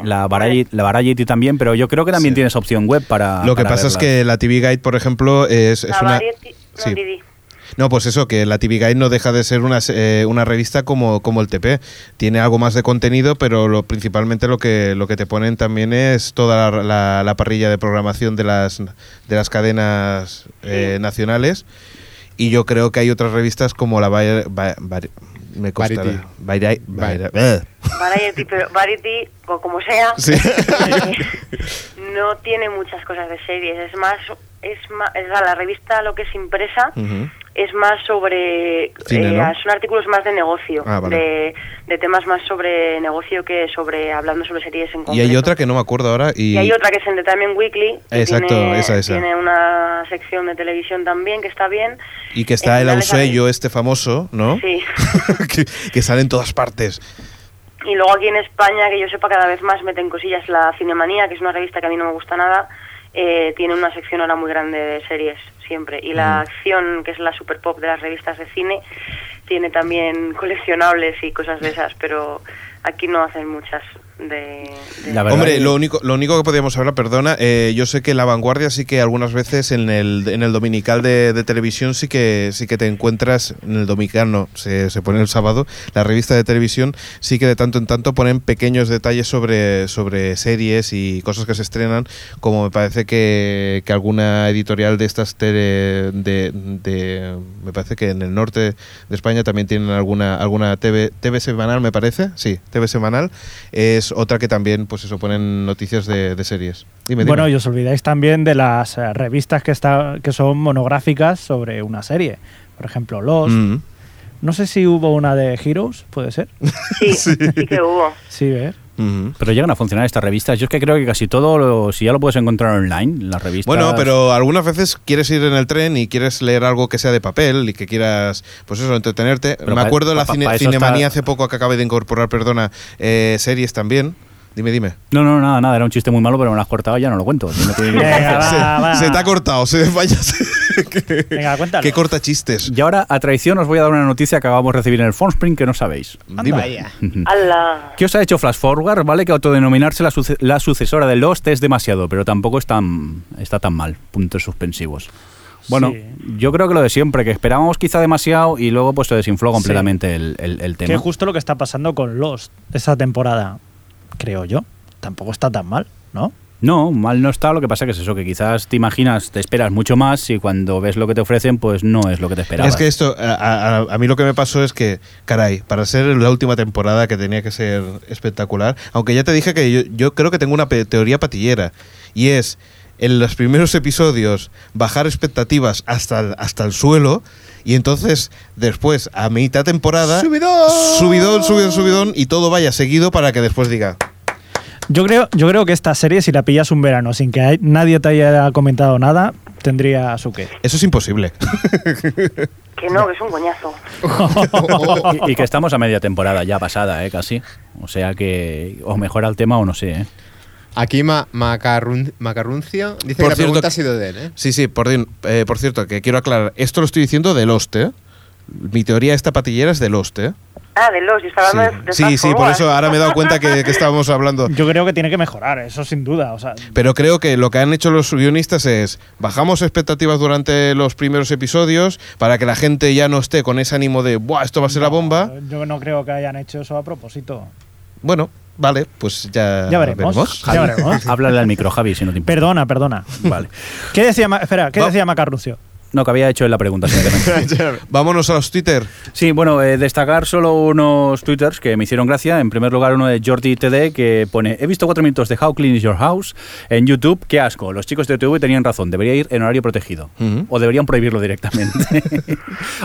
La Variety, la Variety también, pero yo creo que también Sí. tienes opción web para. Lo que para pasa es que la TV Guide, por ejemplo, es, es La una. Variety, no, Sí. Didi. No, pues eso, que la TV Guide no deja de ser una, eh, una revista como, como el TP. Tiene algo más de contenido, pero lo, principalmente lo que, lo que te ponen también es toda la, la- la parrilla de programación de las, de las cadenas eh, nacionales. Y yo creo que hay otras revistas como la Vari- me cuesta- Variety. Vari- Vari- Vari- eh. Variety, pero Variety, o como sea, Sí. no tiene muchas cosas de series. Es más, es más, es la, revista lo que es impresa. Es más sobre, Cine, eh, ¿no? son artículos más de negocio, Ah, vale. de, de temas más sobre negocio que sobre hablando sobre series en concreto. Y hay otra que no me acuerdo ahora. Y, Y hay otra que es Entertainment Weekly. que Exacto, tiene, esa, esa. Tiene una sección de televisión también que está bien. y que está En el Ausello este famoso, ¿no? Sí. que, que sale en todas partes. Y luego aquí en España, que yo sepa cada vez más meten cosillas, la Cinemanía, que es una revista que a mí no me gusta nada, eh, tiene una sección ahora muy grande de series siempre. Y la acción, que es la super pop de las revistas de cine, tiene también coleccionables y cosas de esas, pero aquí no hacen muchas de... de- La verdad Hombre, lo único, lo único que podríamos hablar, perdona, eh, yo sé que La Vanguardia sí que algunas veces en el, en el dominical de, de televisión sí que sí que te encuentras, en el dominical no, se, se pone el sábado, la revista de televisión sí que de tanto en tanto ponen pequeños detalles sobre, sobre series y cosas que se estrenan, como me parece que, que alguna editorial de estas tele, de, de- me parece que en el norte de España también tienen alguna, alguna TV, TV semanal, me parece, sí, TV semanal, es otra que también, pues eso, ponen noticias de, de series. Dime, dime. Bueno, y os olvidáis también de las eh, revistas que, está, que son monográficas sobre una serie. Por ejemplo, Lost. Mm. No sé si hubo una de Heroes, puede ser. Sí, sí, que hubo. Sí, Pero llegan a funcionar estas revistas. Yo es que creo que casi todo, lo- si ya lo puedes encontrar online, las revistas. Bueno, pero algunas veces quieres ir en el tren y quieres leer algo que sea de papel y que quieras, pues eso, entretenerte. Pero Me acuerdo de la cine- Cinemanía está- hace poco que acabé de incorporar, perdona, eh, series también. Dime, dime. No, no, nada, nada. Era un chiste muy malo, pero me lo has cortado y ya no lo cuento. Venga, se, va, va. se te ha cortado, se que, Venga, cuéntalo. que corta chistes. Y ahora, a traición, os voy a dar una noticia que acabamos de recibir en el Phonespring que no sabéis. Dime. ¿Qué os ha hecho Flash Forward? Vale que autodenominarse la, suce- la sucesora de Lost es demasiado, pero tampoco es tan, está tan mal. Puntos suspensivos. Bueno, Sí. yo creo que lo de siempre, que esperábamos quizá demasiado y luego pues se desinfló completamente el, el- el Que tema. es justo lo que está pasando con Lost esta temporada, creo yo. Tampoco está tan mal, ¿no? No, mal no está, lo que pasa que es eso, que quizás te imaginas, te esperas mucho más y cuando ves lo que te ofrecen, pues no es lo que te esperabas. Es que esto, a, a- a mí lo que me pasó es que, caray, para ser la última temporada que tenía que ser espectacular, aunque ya te dije que yo, yo creo que tengo una pe- teoría patillera, y es en los primeros episodios bajar expectativas hasta el, hasta el suelo, y entonces después, a mitad temporada, ¡Subidón! subidón, subidón, subidón, y todo vaya seguido para que después diga, Yo creo, yo creo que esta serie, si la pillas un verano sin que hay- nadie te haya comentado nada, tendría su qué. eso es imposible. Que no, que es un coñazo. y, y que estamos a media temporada ya pasada, ¿eh? Casi. O sea que o mejora el tema o no sé, ¿eh? Aquí Ma- Macarrun- Macarruncio dice Por que la cierto pregunta ha sido de él, ¿eh? Sí, sí, por, eh, por cierto, que quiero aclarar, esto lo estoy diciendo de Lost, ¿eh? Mi teoría esta patillera es de Lost, ¿eh? Ah, de los, yo estaba hablando de, de Sí, sí, sí, por eso ahora me he dado cuenta que, que estábamos hablando. Yo creo que tiene que mejorar, eso sin duda. O sea, Pero creo que lo que han hecho los guionistas es bajamos expectativas durante los primeros episodios para que la gente ya no esté con ese ánimo de ¡buah, esto va a ser la bomba! Yo no creo que hayan hecho eso a propósito. Bueno, vale, pues ya, Ya veremos. Ya Javi, veremos. Háblale al micro, Javi, si no te importa. Perdona, perdona. Vale. ¿Qué decía, espera, ¿qué Va- decía Macarrucio? No, que había hecho él la pregunta, simplemente. Vámonos a los Twitter. Sí, bueno, eh, destacar solo unos twitters que me hicieron gracia. En primer lugar, uno de Jordi TD que pone: He visto cuatro minutos de How Clean is Your House en YouTube. Qué asco. Los chicos de TV tenían razón. Debería ir en horario protegido. O deberían prohibirlo directamente.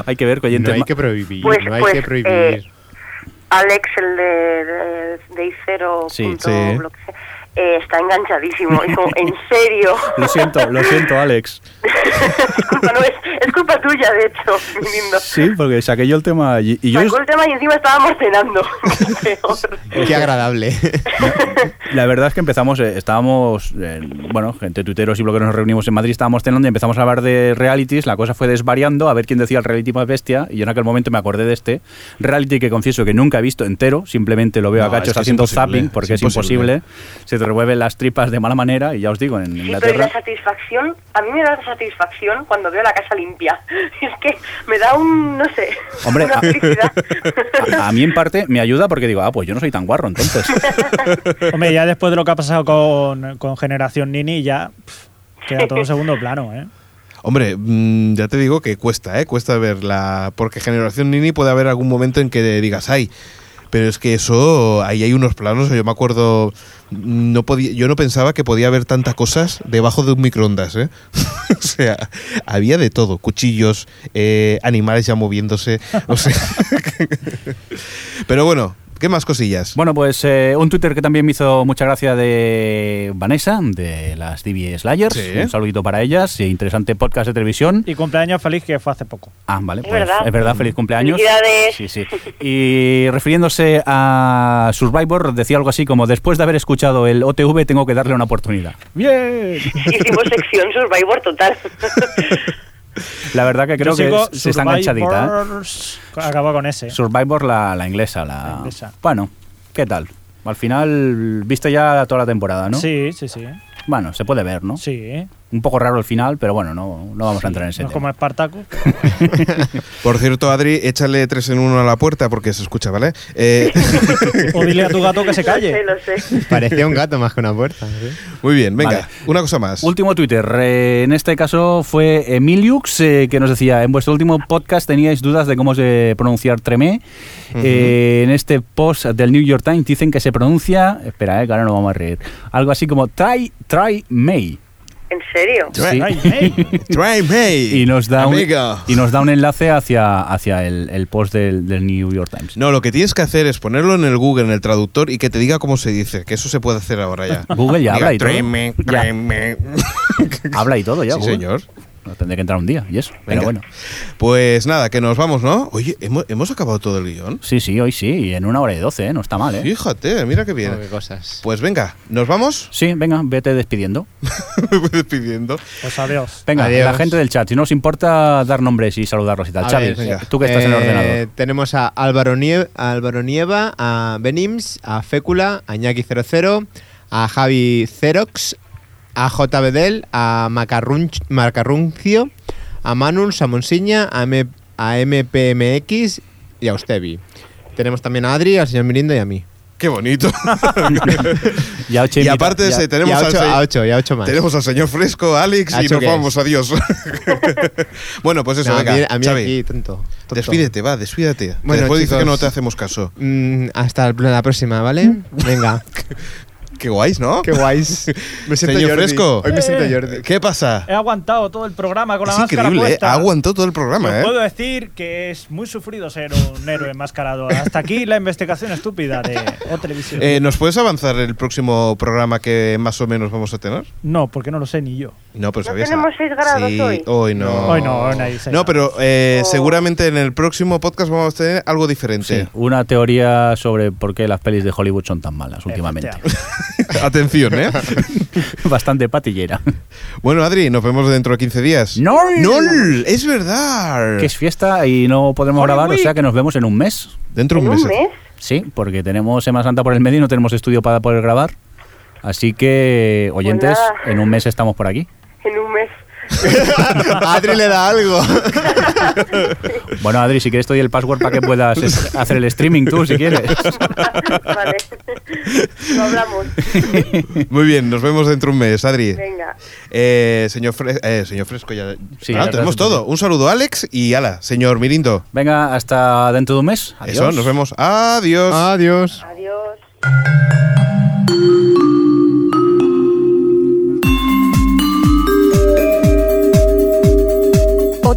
hay que ver oyentes. No hay que prohibir, Pues- no hay pues, que prohibir. eh, Alex, el de, de, de Icero. Sí, punto sí. Eh, está enganchadísimo. Es como, en serio. Lo siento, lo siento, Alex. es, culpa, no, es, es culpa tuya, de hecho, mi lindo. Sí, porque saqué yo el tema y, y yo. Sacó el tema y encima estábamos cenando. Peor. Qué agradable. La verdad es que empezamos, eh, estábamos, eh, bueno, gente tuiteros y blogueros nos reunimos en Madrid, estábamos cenando y empezamos a hablar de realities, la cosa fue desvariando, a ver quién decía el reality más bestia, y yo en aquel momento me acordé de este reality que confieso que nunca he visto entero, simplemente lo veo No, a cachos es que es haciendo imposible, zapping, porque es es imposible, se te revuelven las tripas de mala manera, y ya os digo, en Sí, pero y Inglaterra... la satisfacción, a mí me da satisfacción cuando veo la casa limpia. Es que me da un, no sé, Hombre, una. A, a mí en parte me ayuda porque digo, ah, pues yo no soy tan guarro entonces. Hombre, ya después de lo que ha pasado con, con Generación Nini, ya pff, queda todo en segundo plano, ¿eh? Hombre, mm, ya te digo que cuesta, ¿eh? Cuesta verla. Porque Generación Nini puede haber algún momento en que digas, ay. Pero es que eso, ahí hay unos planos. Yo me acuerdo, no podía, yo no pensaba que podía haber tantas cosas debajo de un microondas, ¿eh? o sea, había de todo: cuchillos, eh, animales ya moviéndose. O sea. Pero bueno, ¿qué más cosillas? Bueno, pues eh, un Twitter que también me hizo mucha gracia de Vanessa, de las TV Slayers. Sí. Un saludito para ellas. y Interesante podcast de televisión. Y cumpleaños feliz que fue hace poco. Ah, vale, Es pues verdad. es verdad, feliz cumpleaños. Felicidades. Sí, sí. Y refiriéndose a Survivor, decía algo así como: Después de haber escuchado el OTV, tengo que darle una oportunidad. ¡Bien! Hicimos sección Survivor total. La verdad que creo que se está enganchadita. ¿eh? Acaba con ese. Survivor, la, la inglesa, la. La inglesa. Bueno, ¿Qué tal? Al final, viste ya toda la temporada, ¿no? Sí, sí, sí. Bueno, se puede ver, ¿no? Sí. Un poco raro el final, pero bueno, no, no vamos a entrar en ese No es tema. como Espartaco. Por cierto, Adri, échale tres en uno a la puerta porque se escucha, ¿vale? Eh, o dile a tu gato que se Lo calle. sé, lo sé. Parecía un gato más que una puerta. ¿sí? muy bien, venga, Vale. una cosa más. Último Twitter. eh, en este caso fue Emiliux, eh, que nos decía, en vuestro último podcast teníais dudas de cómo se pronunciar Tremé. Eh, en este post del New York Times dicen que se pronuncia, espera, eh, que ahora no vamos a reír, algo así como Try, try May. ¿En serio? Sí. Try me. Y nos da un, y nos da un enlace hacia, hacia el, el post del, del New York Times. No, lo que tienes que hacer es ponerlo en el Google, en el traductor, y que te diga cómo se dice, que eso se puede hacer ahora ya. Google ya Diga, habla y todo. "Try me, Ya. try me". Habla y todo ya. Sí, Google. señor. No, tendré que entrar un día y eso. Pero bueno. Pues nada, que nos vamos, ¿no? Oye, ¿hemos, hemos acabado todo el guion? Sí, sí, hoy sí. Y en una hora y doce, ¿eh? No está mal, ¿eh? Fíjate, mira qué bien. Oh, qué cosas. Pues venga, ¿nos vamos? Sí, venga, vete despidiendo. Me voy despidiendo. Pues adiós. Venga, Adiós. la gente del chat, si no os importa dar nombres y saludarlos y tal. A Xavi, ver, venga. tú que estás en el Eh, ordenador. Tenemos a Álvaro, Nie- a Álvaro Nieva, a Benims, a Fécula, a Iñaki00, a Javi Xerox, a J. Bedel, a Macarrunch- Macarruncio, a Manus, a Monsiña, a, M- a MPMX y a Ustevi. Tenemos también a Adri, al señor Mirindo y a mí. Qué bonito. Ya ocho y aparte de ya- ese, tenemos, y a al ocho, se- a ocho, y a ocho más. tenemos al señor Fresco, Alex, ¿A y nos vamos. Adiós. bueno, pues eso, No, a venga. mí, a mí Xavi, aquí, tonto. tonto. despídete, va, despídete. Bueno, Después dice chicos. que no te hacemos caso. Mm, hasta la próxima, ¿vale? Venga. Qué guays, ¿no? Qué guays. Me siento Señor Jordi. Fresco. Hoy me siento Eh. Jordi. ¿Qué pasa? He aguantado todo el programa con la Es máscara increíble, ¿eh? puesta. Ha aguantado todo el programa, ¿eh? puedo decir que es muy sufrido ser un héroe enmascarado. Hasta aquí la investigación estúpida de O Televisión. Eh, ¿Nos puedes avanzar el próximo programa que más o menos vamos a tener? no, porque no lo sé ni yo. No, pero ¿No sabías. tenemos seis grados sí, hoy? no. Hoy no, hoy no hay seis No, pero eh, Oh. seguramente en el próximo podcast vamos a tener algo diferente. Sí, una teoría sobre por qué las pelis de Hollywood son tan malas últimamente. Atención, ¿eh? Bastante patillera. bueno, Adri, nos vemos dentro de 15 días. ¡No! ¡Nol! ¡Es verdad! Que es fiesta y no podemos grabar, o sea que nos vemos en un mes. Dentro de ¿En un mes. un mes? Sí, porque tenemos Semana Santa por el medio y no tenemos estudio para poder grabar. Así que, oyentes, en un mes estamos por aquí. En un mes. Adri le da algo. Bueno, Adri, si quieres te doy el password para que puedas hacer el streaming tú, si quieres. vale. Lo hablamos. Muy bien, nos vemos dentro de un mes, Adri. Venga. Eh, señor, Fre- eh, señor Fresco, ya. Sí, Ah, ya tenemos todo. Un saludo, Alex, y ala, señor Mirindo. Venga, hasta dentro de un mes. Adiós. Eso, nos vemos. Adiós. Adiós. Adiós.